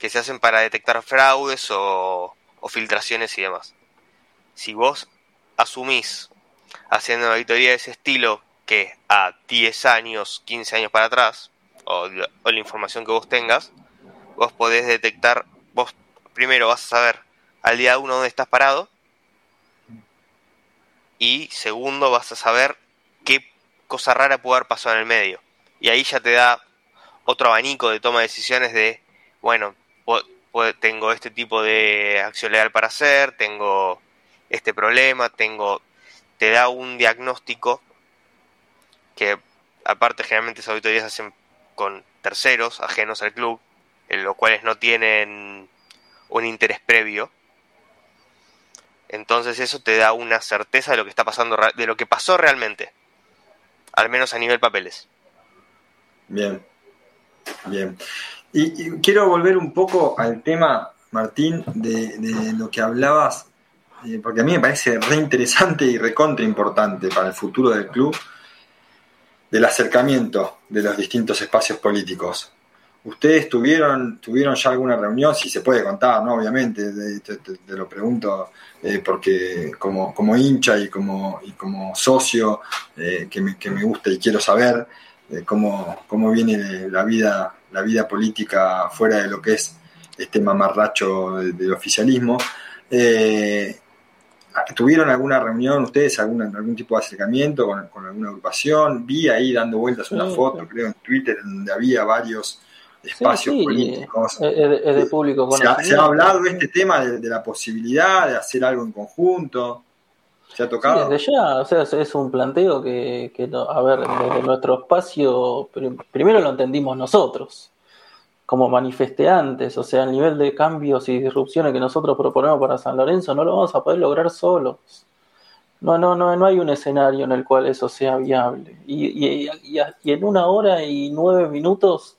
que se hacen para detectar fraudes o, filtraciones y demás. Si vos asumís haciendo una auditoría de ese estilo que a 10 años, 15 años para atrás, o, la información que vos tengas, vos podés detectar, vos primero vas a saber al día 1 dónde estás parado, y segundo vas a saber qué cosa rara puede haber pasado en el medio. Y ahí ya te da otro abanico de toma de decisiones de, bueno, tengo este tipo de acción legal para hacer, tengo este problema, tengo, te da un diagnóstico que aparte generalmente esas auditorías hacen con terceros ajenos al club, en los cuales no tienen un interés previo. Entonces eso te da una certeza de lo que está pasando, de lo que pasó realmente al menos a nivel papeles. Bien, bien. Y, quiero volver un poco al tema, Martín, de, lo que hablabas, eh, porque a mí me parece re interesante y recontra importante para el futuro del club, del acercamiento de los distintos espacios políticos. ¿Ustedes tuvieron, tuvieron ya alguna reunión? Si se puede contar, ¿no? Obviamente, te, lo pregunto eh, porque como, como, hincha y como, y como socio eh, que, me, que, me, gusta y quiero saber cómo, cómo, viene la vida, la vida política fuera de lo que es este mamarracho del, oficialismo. ¿Tuvieron alguna reunión ustedes, algún, algún tipo de acercamiento con, con alguna agrupación? Vi ahí dando vueltas una foto, creo, en Twitter, donde había varios espacios políticos. Es de, público se ha, se ha, hablado de este tema de, la posibilidad de hacer algo en conjunto. ¿Se ha tocado? desde ya, o sea, es un planteo que, que a ver, desde nuestro espacio, primero lo entendimos nosotros, como manifestantes, o sea, el nivel de cambios y disrupciones que nosotros proponemos para San Lorenzo no lo vamos a poder lograr solos. No, no, no, no hay un escenario en el cual eso sea viable. Y, en una hora y nueve minutos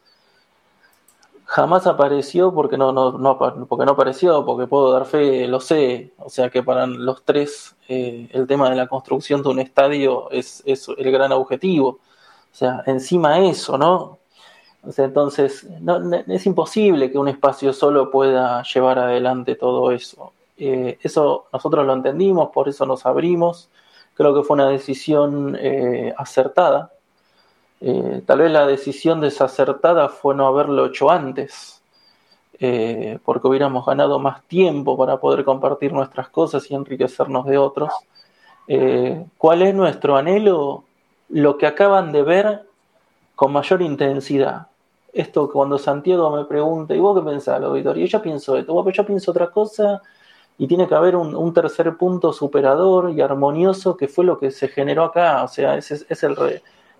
jamás apareció porque no, no, porque apareció, porque puedo dar fe, lo sé. O sea que para los tres eh, el tema de la construcción de un estadio es, es, el gran objetivo. O sea, encima eso, ¿no? Entonces, no, es imposible que un espacio solo pueda llevar adelante todo eso. Eh, eso nosotros lo entendimos, por eso nos abrimos creo que fue una decisión eh, acertada. Eh, tal vez la decisión desacertada fue no haberlo hecho antes, porque hubiéramos ganado más tiempo para poder compartir nuestras cosas y enriquecernos de otros. ¿Cuál es nuestro anhelo? Lo que acaban de ver con mayor intensidad. Esto cuando Santiago me pregunta, ¿y vos qué pensás, auditorio? Y yo pienso esto, yo pienso otra cosa, y tiene que haber un, tercer punto superador y armonioso que fue lo que se generó acá, o sea, es, es el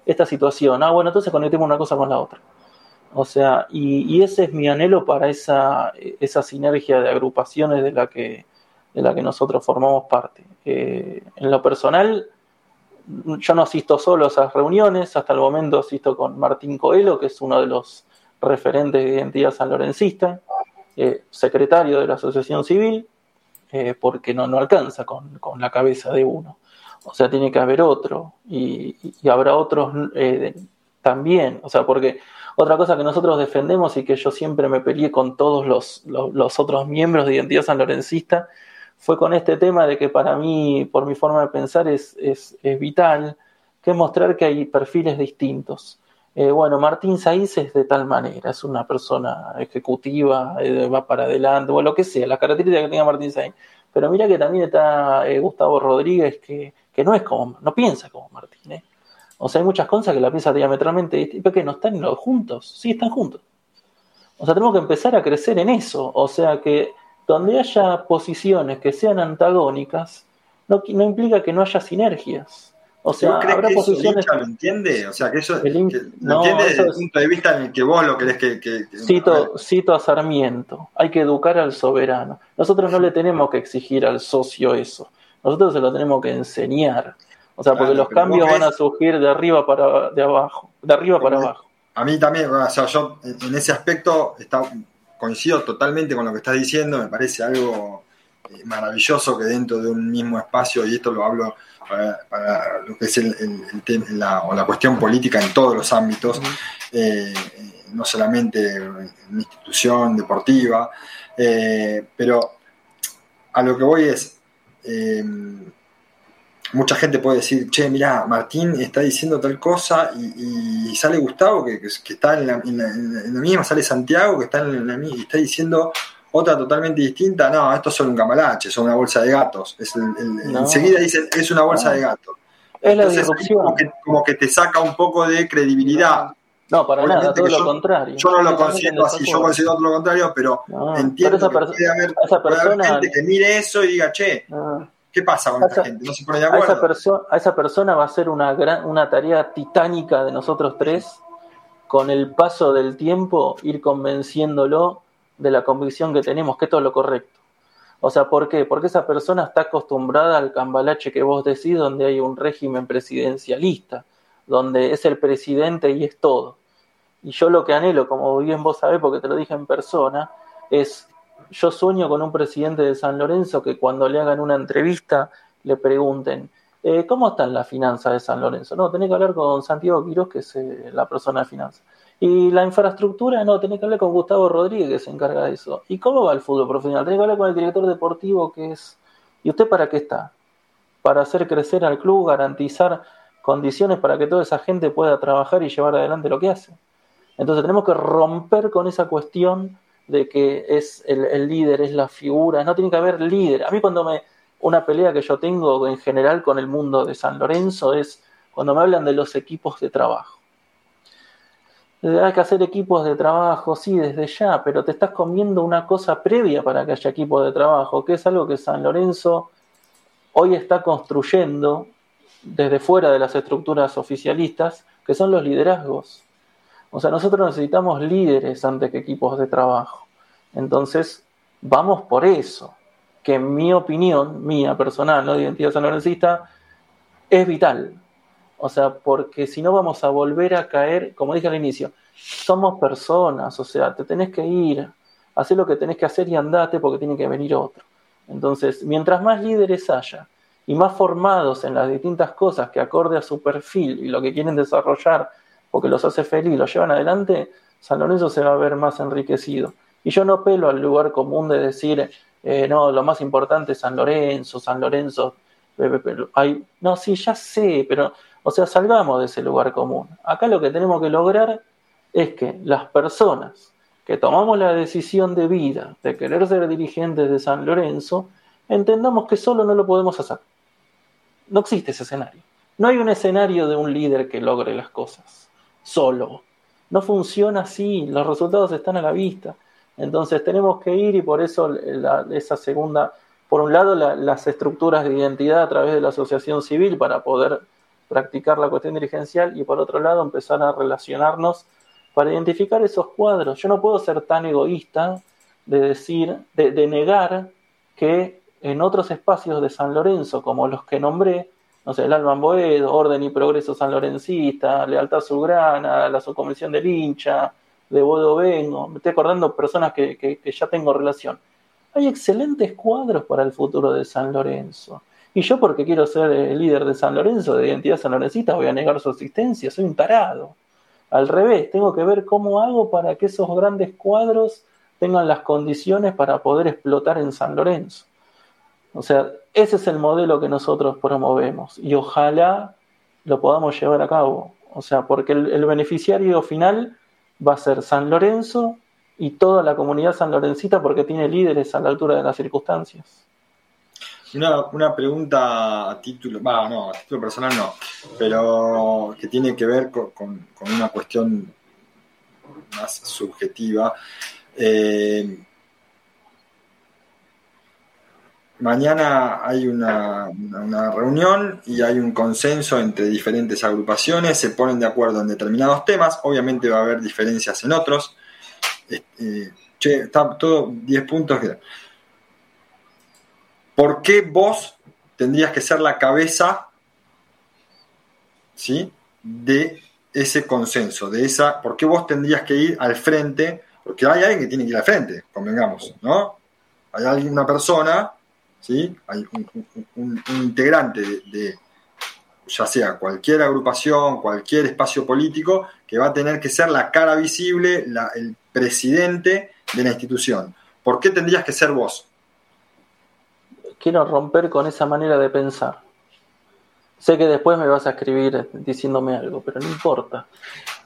esta situación. Ah, bueno, entonces conectemos una cosa con la otra. O sea, y, ese es mi anhelo para esa, esa sinergia de agrupaciones de la que, de la que nosotros formamos parte. Eh, en lo personal, yo no asisto solo a esas reuniones, hasta el momento asisto con Martín Coelho, que es uno de los referentes de identidad sanlorencista, eh, secretario de la Asociación Civil, eh, porque no, no alcanza con, la cabeza de uno. O sea, tiene que haber otro y, habrá otros eh, también. O sea, porque otra cosa que nosotros defendemos y que yo siempre me peleé con todos los, los, otros miembros de Identidad Sanlorencista fue con este tema de que para mí, por mi forma de pensar, es, es, es vital que mostrar que hay perfiles distintos. Eh, bueno, Martín Saiz es de tal manera, es una persona ejecutiva, eh, va para adelante, o lo que sea, las características que tenga Martín Saiz. Pero mira que también está eh, Gustavo Rodríguez, que, que, no es como, no piensa como Martín. O sea, hay muchas cosas que la piensa diametralmente distintas, que no están juntos, sí están juntos. O sea, tenemos que empezar a crecer en eso. O sea, que donde haya posiciones que sean antagónicas, no, no implica que no haya sinergias. O sea, habrá que posiciones. Eso lo entiende? O sea, que eso lo entiende desde el punto de vista en el que vos lo querés que. que, cito, cito a Sarmiento: hay que educar al soberano. Nosotros no le tenemos que exigir al socio eso. Nosotros se lo tenemos que enseñar. O sea, porque los cambios van a surgir de arriba para de abajo, de arriba para abajo. A mí también, o sea, yo en ese aspecto está, coincido totalmente con lo que estás diciendo, me parece algo eh, maravilloso que dentro de un mismo espacio, y esto lo hablo para, lo que es el, la, o la cuestión política en todos los ámbitos, eh, no solamente en institución deportiva, eh, pero a lo que voy es, eh, mucha gente puede decir, che, mira Martín está diciendo tal cosa y, sale Gustavo, que, está en la, misma, sale Santiago, que está en la misma, y está diciendo otra totalmente distinta, no, esto es un camalache, son una bolsa de gatos. Enseguida dicen, es una bolsa de gatos. Es la disrupción. Como que, te saca un poco de credibilidad. No, para nada, todo lo contrario. Yo no lo consiento así, yo considero todo lo contrario, pero entiendo que puede haber, esa persona, gente que mire eso y diga, che, ¿qué pasa con esta gente? No se pone de acuerdo. A esa, a esa persona va a ser una, gran, una tarea titánica de nosotros tres, con el paso del tiempo, ir convenciéndolo de la convicción que tenemos que esto es lo correcto. O sea, ¿por qué? Porque esa persona está acostumbrada al cambalache que vos decís, donde hay un régimen presidencialista, donde es el presidente y es todo. Y yo lo que anhelo, como bien vos sabés, porque te lo dije en persona, es, yo sueño con un presidente de San Lorenzo que cuando le hagan una entrevista le pregunten, eh, ¿cómo están las finanzas de San Lorenzo? No, tenés que hablar con Santiago Quiroz, que es eh, la persona de finanzas. Y la infraestructura, no, tenés que hablar con Gustavo Rodríguez, que se encarga de eso. ¿Y cómo va el fútbol profesional? Tenés que hablar con el director deportivo, que es... ¿Y usted para qué está? Para hacer crecer al club, garantizar condiciones para que toda esa gente pueda trabajar y llevar adelante lo que hace. Entonces tenemos que romper con esa cuestión de que es el, líder, es la figura, no tiene que haber líder. A mí cuando me, una pelea que yo tengo en general con el mundo de San Lorenzo es cuando me hablan de los equipos de trabajo hay que hacer equipos de trabajo, sí, desde ya, pero te estás comiendo una cosa previa para que haya equipos de trabajo, que es algo que San Lorenzo hoy está construyendo desde fuera de las estructuras oficialistas, que son los liderazgos. O sea, nosotros necesitamos líderes antes que equipos de trabajo. Entonces, vamos por eso, que en mi opinión, mía personal, no de identidad sanlorencista, es vital. O sea, porque si no vamos a volver a caer, como dije al inicio, somos personas, o sea, te tenés que ir, hacer lo que tenés que hacer y andate porque tiene que venir otro. Entonces, mientras más líderes haya y más formados en las distintas cosas que acorde a su perfil y lo que quieren desarrollar, porque los hace feliz los llevan adelante, San Lorenzo se va a ver más enriquecido. Y yo no pelo al lugar común de decir, eh, no, lo más importante es San Lorenzo, San Lorenzo hay, no, sí, ya sé, pero, o sea, salgamos de ese lugar común. Acá lo que tenemos que lograr es que las personas que tomamos la decisión de vida de querer ser dirigentes de San Lorenzo, entendamos que solo no lo podemos hacer. No existe ese escenario. No hay un escenario de un líder que logre las cosas solo. No funciona así, los resultados están a la vista. Entonces tenemos que ir y por eso esa segunda, por un lado las estructuras de identidad a través de la asociación civil para poder practicar la cuestión dirigencial y por otro lado empezar a relacionarnos para identificar esos cuadros. Yo no puedo ser tan egoísta de decir, de, negar que en otros espacios de San Lorenzo, como los que nombré, no sé, el Alban Boedo, Orden y Progreso San Lorencista, Lealtad Subgrana, la Subcomisión del Hincha, de Bodo Vengo, me estoy acordando personas que, que, ya tengo relación. Hay excelentes cuadros para el futuro de San Lorenzo. Y yo porque quiero ser el líder de San Lorenzo, de identidad San Lorencista, voy a negar su existencia, soy un tarado. Al revés, tengo que ver cómo hago para que esos grandes cuadros tengan las condiciones para poder explotar en San Lorenzo. O sea, ese es el modelo que nosotros promovemos y ojalá lo podamos llevar a cabo. O sea, porque el, beneficiario final va a ser San Lorenzo y toda la comunidad sanlorencita porque tiene líderes a la altura de las circunstancias. Una, pregunta a título, va, no, a título personal no, pero que tiene que ver con, una cuestión más subjetiva. Eh, mañana hay una, reunión y hay un consenso entre diferentes agrupaciones, se ponen de acuerdo en determinados temas, obviamente va a haber diferencias en otros. Eh, che, está todo 10 puntos. ¿Por qué vos tendrías que ser la cabeza ¿sí? de ese consenso, de esa, por qué vos tendrías que ir al frente? Porque hay alguien que tiene que ir al frente, convengamos, ¿no? Hay alguien, una persona, ¿sí? Hay un, integrante de, ya sea cualquier agrupación, cualquier espacio político, que va a tener que ser la cara visible, el presidente de la institución. ¿Por qué tendrías que ser vos? quiero romper con esa manera de pensar. Sé que después me vas a escribir diciéndome algo, pero no importa.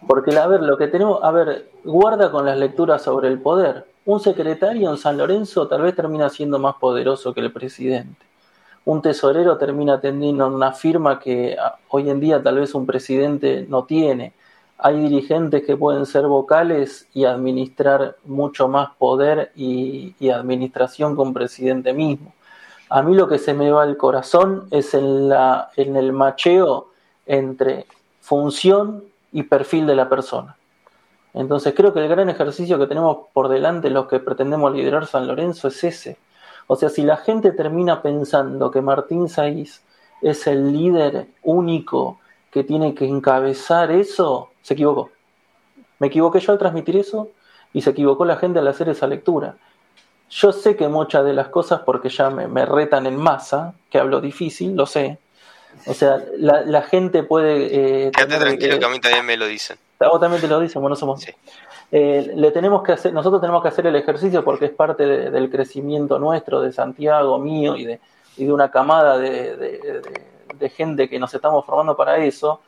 Porque, a ver, lo que tenemos, a ver, guarda con las lecturas sobre el poder. Un secretario en San Lorenzo tal vez termina siendo más poderoso que el presidente. Un tesorero termina teniendo una firma que ah, hoy en día tal vez un presidente no tiene. Hay dirigentes que pueden ser vocales y administrar mucho más poder y, y administración un presidente mismo. A mí lo que se me va al corazón es en, la, en el macheo entre función y perfil de la persona. Entonces creo que el gran ejercicio que tenemos por delante los que pretendemos liderar San Lorenzo es ese. O sea, si la gente termina pensando que Martín Saiz es el líder único que tiene que encabezar eso, se equivocó. Me equivoqué yo al transmitir eso y se equivocó la gente al hacer esa lectura. Yo sé que muchas de las cosas, porque ya me, retan en masa, que hablo difícil, lo sé. O sea, la, gente puede... Eh, Quédate tranquilo que a mí también me lo dicen. Vos también te lo dicen, bueno, somos... Sí. Eh, le tenemos que hacer, nosotros tenemos que hacer el ejercicio porque es parte del crecimiento nuestro, de Santiago, mío y de, y de una camada de, de, gente que nos estamos formando para eso,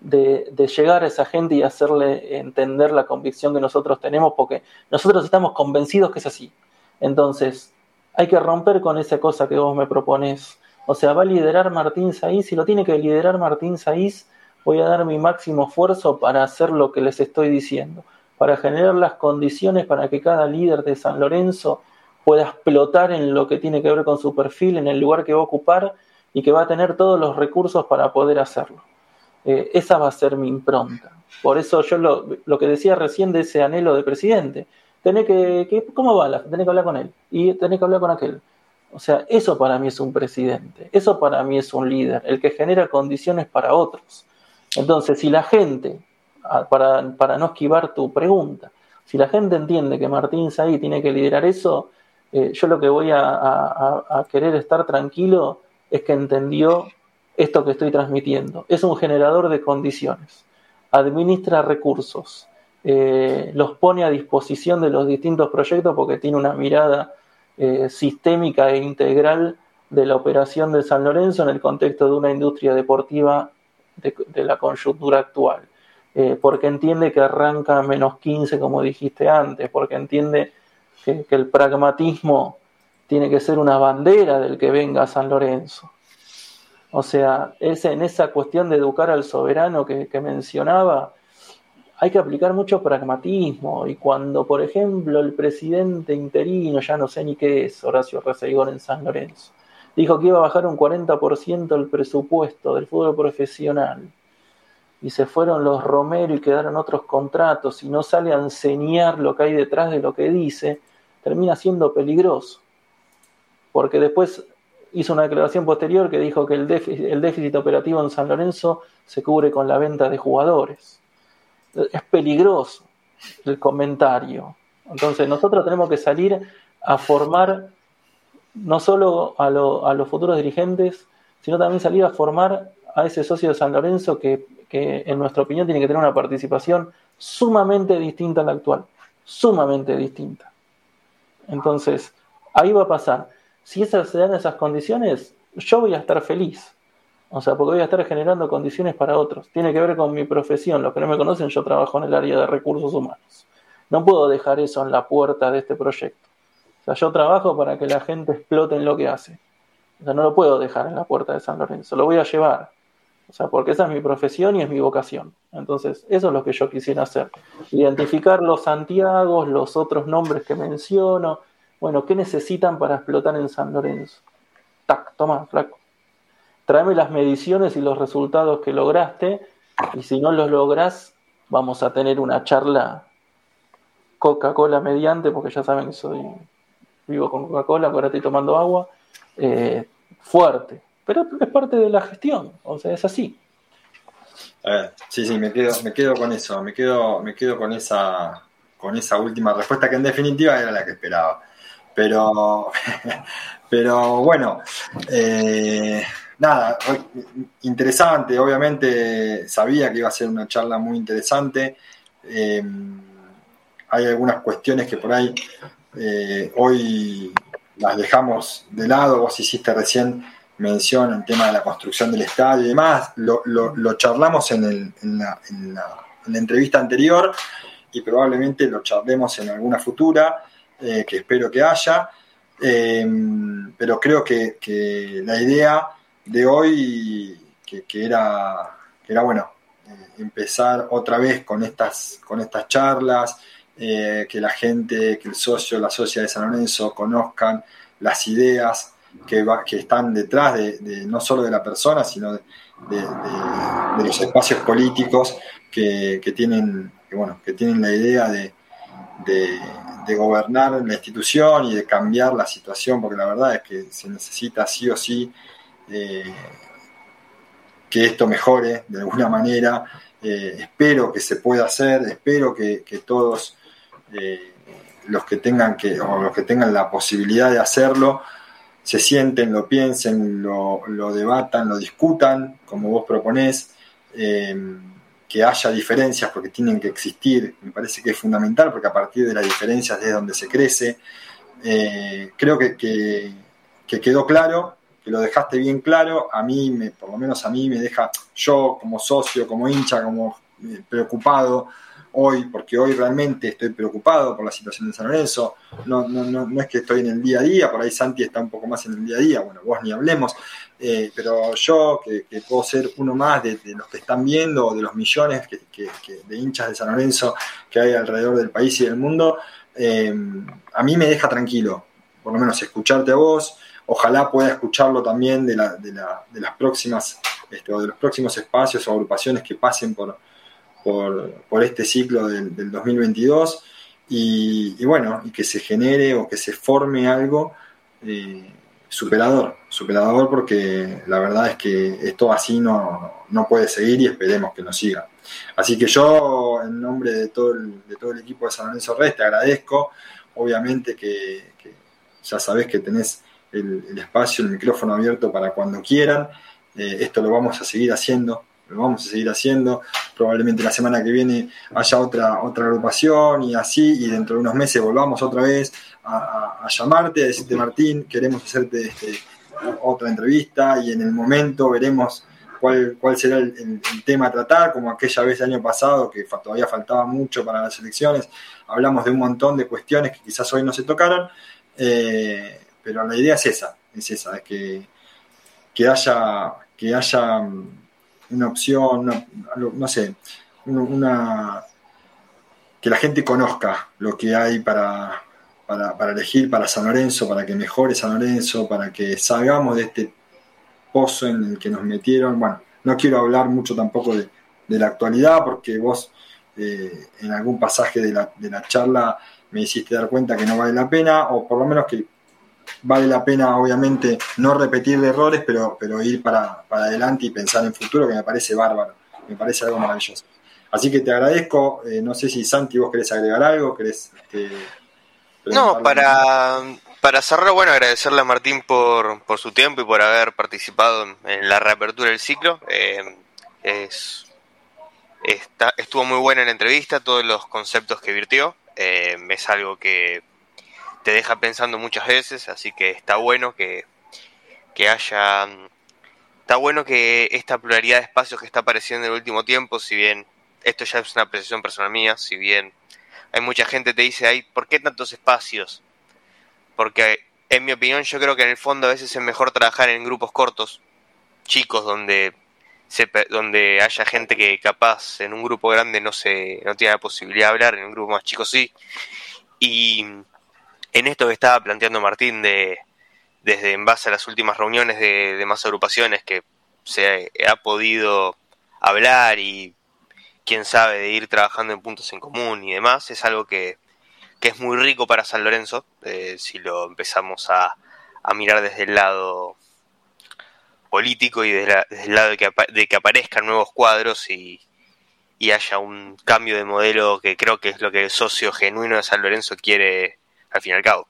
de, llegar a esa gente y hacerle entender la convicción que nosotros tenemos, porque nosotros estamos convencidos que es así. Entonces, hay que romper con esa cosa que vos me propones. O sea, va a liderar Martín Saiz, si lo tiene que liderar Martín Saiz, voy a dar mi máximo esfuerzo para hacer lo que les estoy diciendo, para generar las condiciones para que cada líder de San Lorenzo pueda explotar en lo que tiene que ver con su perfil, en el lugar que va a ocupar y que va a tener todos los recursos para poder hacerlo. Eh, esa va a ser mi impronta. Por eso yo lo, lo que decía recién de ese anhelo de presidente, tenés que, ¿cómo va? Tenés que hablar con él y tenés que hablar con aquel. O sea, eso para mí es un presidente, eso para mí es un líder, el que genera condiciones para otros. Entonces, si la gente, para, para no esquivar tu pregunta, si la gente entiende que Martín Saí tiene que liderar eso, eh, yo lo que voy a, a, querer estar tranquilo es que entendió esto que estoy transmitiendo. Es un generador de condiciones, administra recursos, eh, los pone a disposición de los distintos proyectos porque tiene una mirada eh, sistémica e integral de la operación de San Lorenzo en el contexto de una industria deportiva de, la coyuntura actual. Eh, porque entiende que arranca a menos 15, como dijiste antes, porque entiende que, el pragmatismo tiene que ser una bandera del que venga San Lorenzo. O sea, es en esa cuestión de educar al soberano que mencionaba, hay que aplicar mucho pragmatismo. Y cuando, por ejemplo, el presidente interino, ya no sé ni qué es, Horacio Reseigón en San Lorenzo, dijo que iba a bajar un 40% el presupuesto del fútbol profesional. Y se fueron los Romero y quedaron otros contratos y no sale a enseñar lo que hay detrás de lo que dice, termina siendo peligroso. Porque después hizo una declaración posterior que dijo que el déficit, el déficit operativo en San Lorenzo se cubre con la venta de jugadores. Es peligroso el comentario. Entonces nosotros tenemos que salir a formar no solo a, los futuros dirigentes, sino también salir a formar a ese socio de San Lorenzo que, en nuestra opinión tiene que tener una participación sumamente distinta a la actual, sumamente distinta. Entonces, ahí va a pasar. Si esas, se dan esas condiciones, yo voy a estar feliz. O sea, porque voy a estar generando condiciones para otros. Tiene que ver con mi profesión. Los que no me conocen, yo trabajo en el área de recursos humanos. No puedo dejar eso en la puerta de este proyecto yo trabajo para que la gente explote en lo que hace. O sea, no lo puedo dejar en la puerta de San Lorenzo, lo voy a llevar. O sea, porque esa es mi profesión y es mi vocación. Entonces, eso es lo que yo quisiera hacer. Identificar los Santiagos, los otros nombres que menciono. Bueno, ¿qué necesitan para explotar en San Lorenzo? Tac, toma, flaco. Tráeme las mediciones y los resultados que lograste. Y si no los logras, vamos a tener una charla Coca-Cola mediante, porque ya saben que soy vivo con Coca-Cola, ahora estoy tomando agua, eh, fuerte. Pero es parte de la gestión, o sea, es así. sí, sí, me quedo, me quedo con eso, me quedo, me quedo con esa, con esa última respuesta que en definitiva era la que esperaba. Pero, pero bueno, eh, nada, interesante, obviamente sabía que iba a ser una charla muy interesante. Eh, hay algunas cuestiones que por ahí eh, hoy las dejamos de lado, vos hiciste recién mención el tema de la construcción del estadio y demás, lo, charlamos en, la, entrevista anterior y probablemente lo charlemos en alguna futura, eh, que espero que haya, pero creo que, la idea de hoy, que, era, era bueno, eh, empezar otra vez con estas, con estas charlas, eh, que la gente, que el socio, la socia de San Lorenzo conozcan las ideas que, que están detrás de, no solo de la persona, sino de, los espacios políticos que, tienen, bueno, que tienen la idea de, gobernar la institución y de cambiar la situación, porque la verdad es que se necesita sí o sí eh, que esto mejore de alguna manera. Eh, espero que se pueda hacer, espero que, que todos eh, los que tengan que, o los que tengan la posibilidad de hacerlo, se sienten, lo piensen, lo, debatan, lo discutan, como vos proponés, que haya diferencias porque tienen que existir, me parece que es fundamental porque a partir de las diferencias es donde se crece. Creo que, que, quedó claro, lo dejaste bien claro, a mí, me, por lo menos a mí me deja, yo como socio, como hincha, como preocupado, hoy, porque hoy realmente estoy preocupado por la situación de San Lorenzo. No, no, no, no, es que estoy en el día a día, por ahí Santi está un poco más en el día a día, bueno, vos ni hablemos, eh, pero yo, que, puedo ser uno más de, los que están viendo, de los millones que, de hinchas de San Lorenzo que hay alrededor del país y del mundo, eh, a mí me deja tranquilo, por lo menos escucharte a vos. Ojalá pueda escucharlo también de, la, de, la, de las próximas, este, o de los próximos espacios o agrupaciones que pasen por, por, este ciclo del, 2022 y, bueno, y que se genere o que se forme algo eh, superador, superador porque la verdad es que esto así no, no, puede seguir y esperemos que no siga. Así que yo, en nombre de todo el, de todo el equipo de San Lorenzo Red, te agradezco, obviamente que, ya sabes que tenés el, espacio, el micrófono abierto para cuando quieran. Eh, esto lo vamos a seguir haciendo lo vamos a seguir haciendo. Probablemente la semana que viene haya otra, otra agrupación y así, y dentro de unos meses volvamos otra vez a, llamarte, a decirte, Martín, queremos hacerte este, otra entrevista y en el momento veremos cuál, cuál será el, tema a tratar, como aquella vez el año pasado, que todavía faltaba mucho para las elecciones, hablamos de un montón de cuestiones que quizás hoy no se tocaron, eh, pero la idea es esa, es esa, es que, que haya, que haya una opción, no sé, una, que la gente conozca lo que hay para, para, elegir para San Lorenzo, para que mejore San Lorenzo, para que salgamos de este pozo en el que nos metieron. Bueno, no quiero hablar mucho tampoco de, la actualidad, porque vos eh, en algún pasaje de la, de la charla me hiciste dar cuenta que no vale la pena, o por lo menos que vale la pena, obviamente, no repetir errores, pero, pero ir para, para adelante y pensar en futuro, que me parece bárbaro, me parece algo maravilloso. Así que te agradezco, eh, no sé si Santi, vos querés agregar algo, querés... Este, no, para, para cerrar, bueno, agradecerle a Martín por, por su tiempo y por haber participado en, la reapertura del ciclo. Eh, es, está, estuvo muy buena la entrevista, todos los conceptos que virtió. Eh, es algo que te deja pensando muchas veces, así que está bueno que, que haya... Está bueno que esta pluralidad de espacios que está apareciendo en el último tiempo, si bien esto ya es una apreciación personal mía, si bien hay mucha gente que te dice, ay, ¿por qué tantos espacios? Porque en mi opinión yo creo que en el fondo a veces es mejor trabajar en grupos cortos, chicos, donde se, donde haya gente que capaz en un grupo grande no se no tiene la posibilidad de hablar, en un grupo más chico sí. Y en esto que estaba planteando Martín de desde en base a las últimas reuniones de, de más agrupaciones que se ha podido hablar y quién sabe de ir trabajando en puntos en común y demás, es algo que, que es muy rico para San Lorenzo, eh, si lo empezamos a, a, mirar desde el lado político y desde, el lado de que, de que, aparezcan nuevos cuadros y, y haya un cambio de modelo que creo que es lo que el socio genuino de San Lorenzo quiere al fin y al cabo.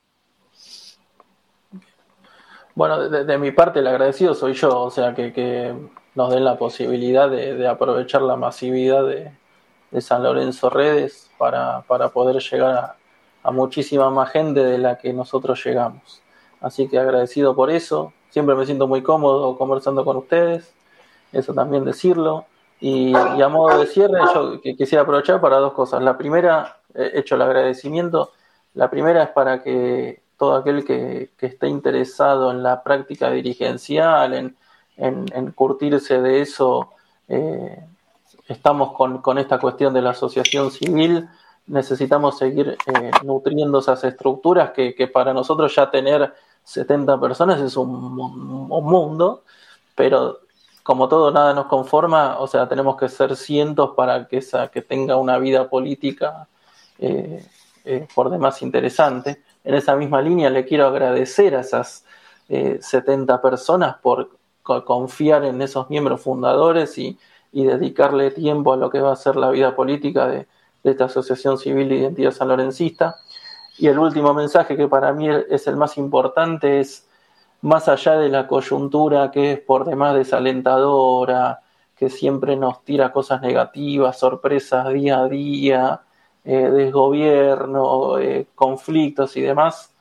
Bueno, de, mi parte el agradecido soy yo, o sea, que, que nos den la posibilidad de, aprovechar la masividad de, San Lorenzo Redes para, para poder llegar a, muchísima más gente de la que nosotros llegamos. Así que agradecido por eso. Siempre me siento muy cómodo conversando con ustedes, eso también decirlo. Y, a modo de cierre, yo quisiera aprovechar para dos cosas. La primera, he hecho el agradecimiento. La primera es para que todo aquel que, esté interesado en la práctica dirigencial, en, en, curtirse de eso, eh, estamos con, con, esta cuestión de la asociación civil. Necesitamos seguir eh, nutriendo esas estructuras que, para nosotros ya tener 70 personas es un, mundo, pero como todo nada nos conforma, o sea, tenemos que ser cientos para que esa que tenga una vida política eh, eh, por demás interesante. En esa misma línea le quiero agradecer a esas 70 personas por confiar en esos miembros fundadores y, y dedicarle tiempo a lo que va a ser la vida política de, de esta Asociación Civil de Identidad Sanlorencista. Y el último mensaje que para mí es el más importante es, más allá de la coyuntura que es por demás desalentadora, que siempre nos tira cosas negativas, sorpresas día a día, eh, desgobierno, eh, conflictos y demás,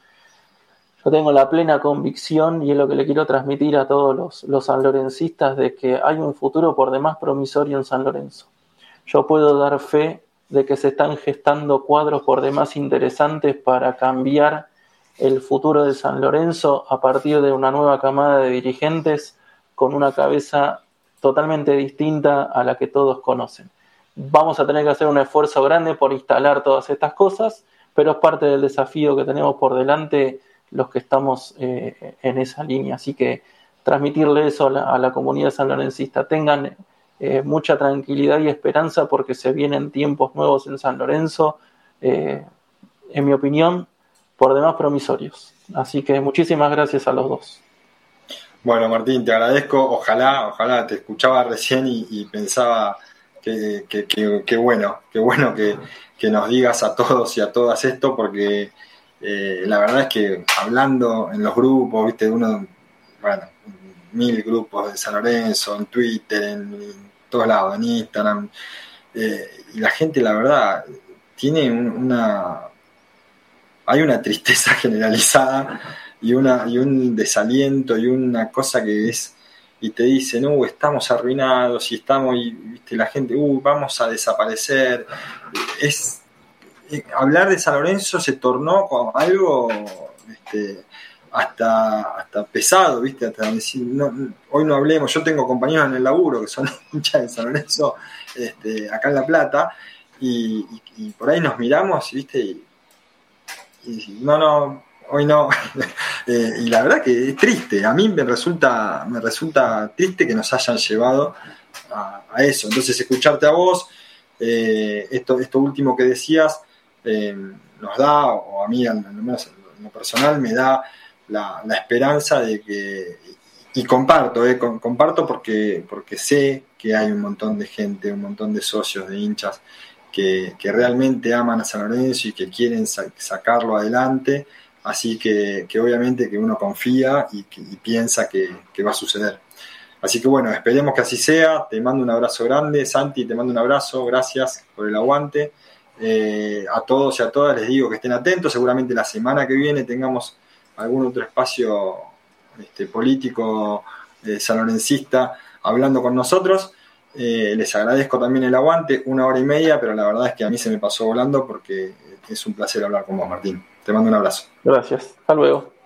yo tengo la plena convicción y es lo que le quiero transmitir a todos los, los sanlorencistas de que hay un futuro por demás promisorio en San Lorenzo. Yo puedo dar fe de que se están gestando cuadros por demás interesantes para cambiar el futuro de San Lorenzo a partir de una nueva camada de dirigentes con una cabeza totalmente distinta a la que todos conocen. Vamos a tener que hacer un esfuerzo grande por instalar todas estas cosas, pero es parte del desafío que tenemos por delante los que estamos eh, en esa línea. Así que transmitirle eso a la, comunidad sanlorencista. Tengan eh, mucha tranquilidad y esperanza porque se vienen tiempos nuevos en San Lorenzo, eh, en mi opinión, por demás promisorios. Así que muchísimas gracias a los dos. Bueno, Martín, te agradezco. Ojalá, ojalá te escuchaba recién y, pensaba que, que, bueno, qué bueno que, nos digas a todos y a todas esto, porque eh, la verdad es que hablando en los grupos, viste, uno, bueno, mil grupos de San Lorenzo, en Twitter, en, todos lados, en Instagram. Eh, y la gente, la verdad, tiene una. Hay una tristeza generalizada y, una, y un desaliento y una cosa que es, y te dicen, uh, estamos arruinados y estamos, y ¿viste? la gente, uh, vamos a desaparecer. Es, eh, hablar de San Lorenzo se tornó como algo este, hasta, hasta pesado, ¿viste? Hasta decir, hoy no hablemos, yo tengo compañeros en el laburo que son hinchas de San Lorenzo este, acá en La Plata, y, por ahí nos miramos, ¿viste? Y, no, no, hoy no. Eh, y la verdad que es triste, a mí me resulta, me resulta triste que nos hayan llevado a, eso. Entonces, escucharte a vos, eh, esto, esto último que decías, eh, nos da, o a mí al menos en lo personal, me da la, esperanza de que, y comparto, eh, comparto porque, porque sé que hay un montón de gente, un montón de socios, de hinchas, que, realmente aman a San Lorenzo y que quieren sacarlo adelante, así que, obviamente que uno confía y, piensa que, va a suceder. Así que bueno, esperemos que así sea. Te mando un abrazo grande, Santi, te mando un abrazo, gracias por el aguante. Eh, a todos y a todas les digo que estén atentos, seguramente la semana que viene tengamos algún otro espacio este, político eh, hablando con nosotros. Eh, les agradezco también el aguante, una hora y media, pero la verdad es que a mí se me pasó volando porque es un placer hablar con vos, Martín. Te mando un abrazo. Gracias. Hasta luego.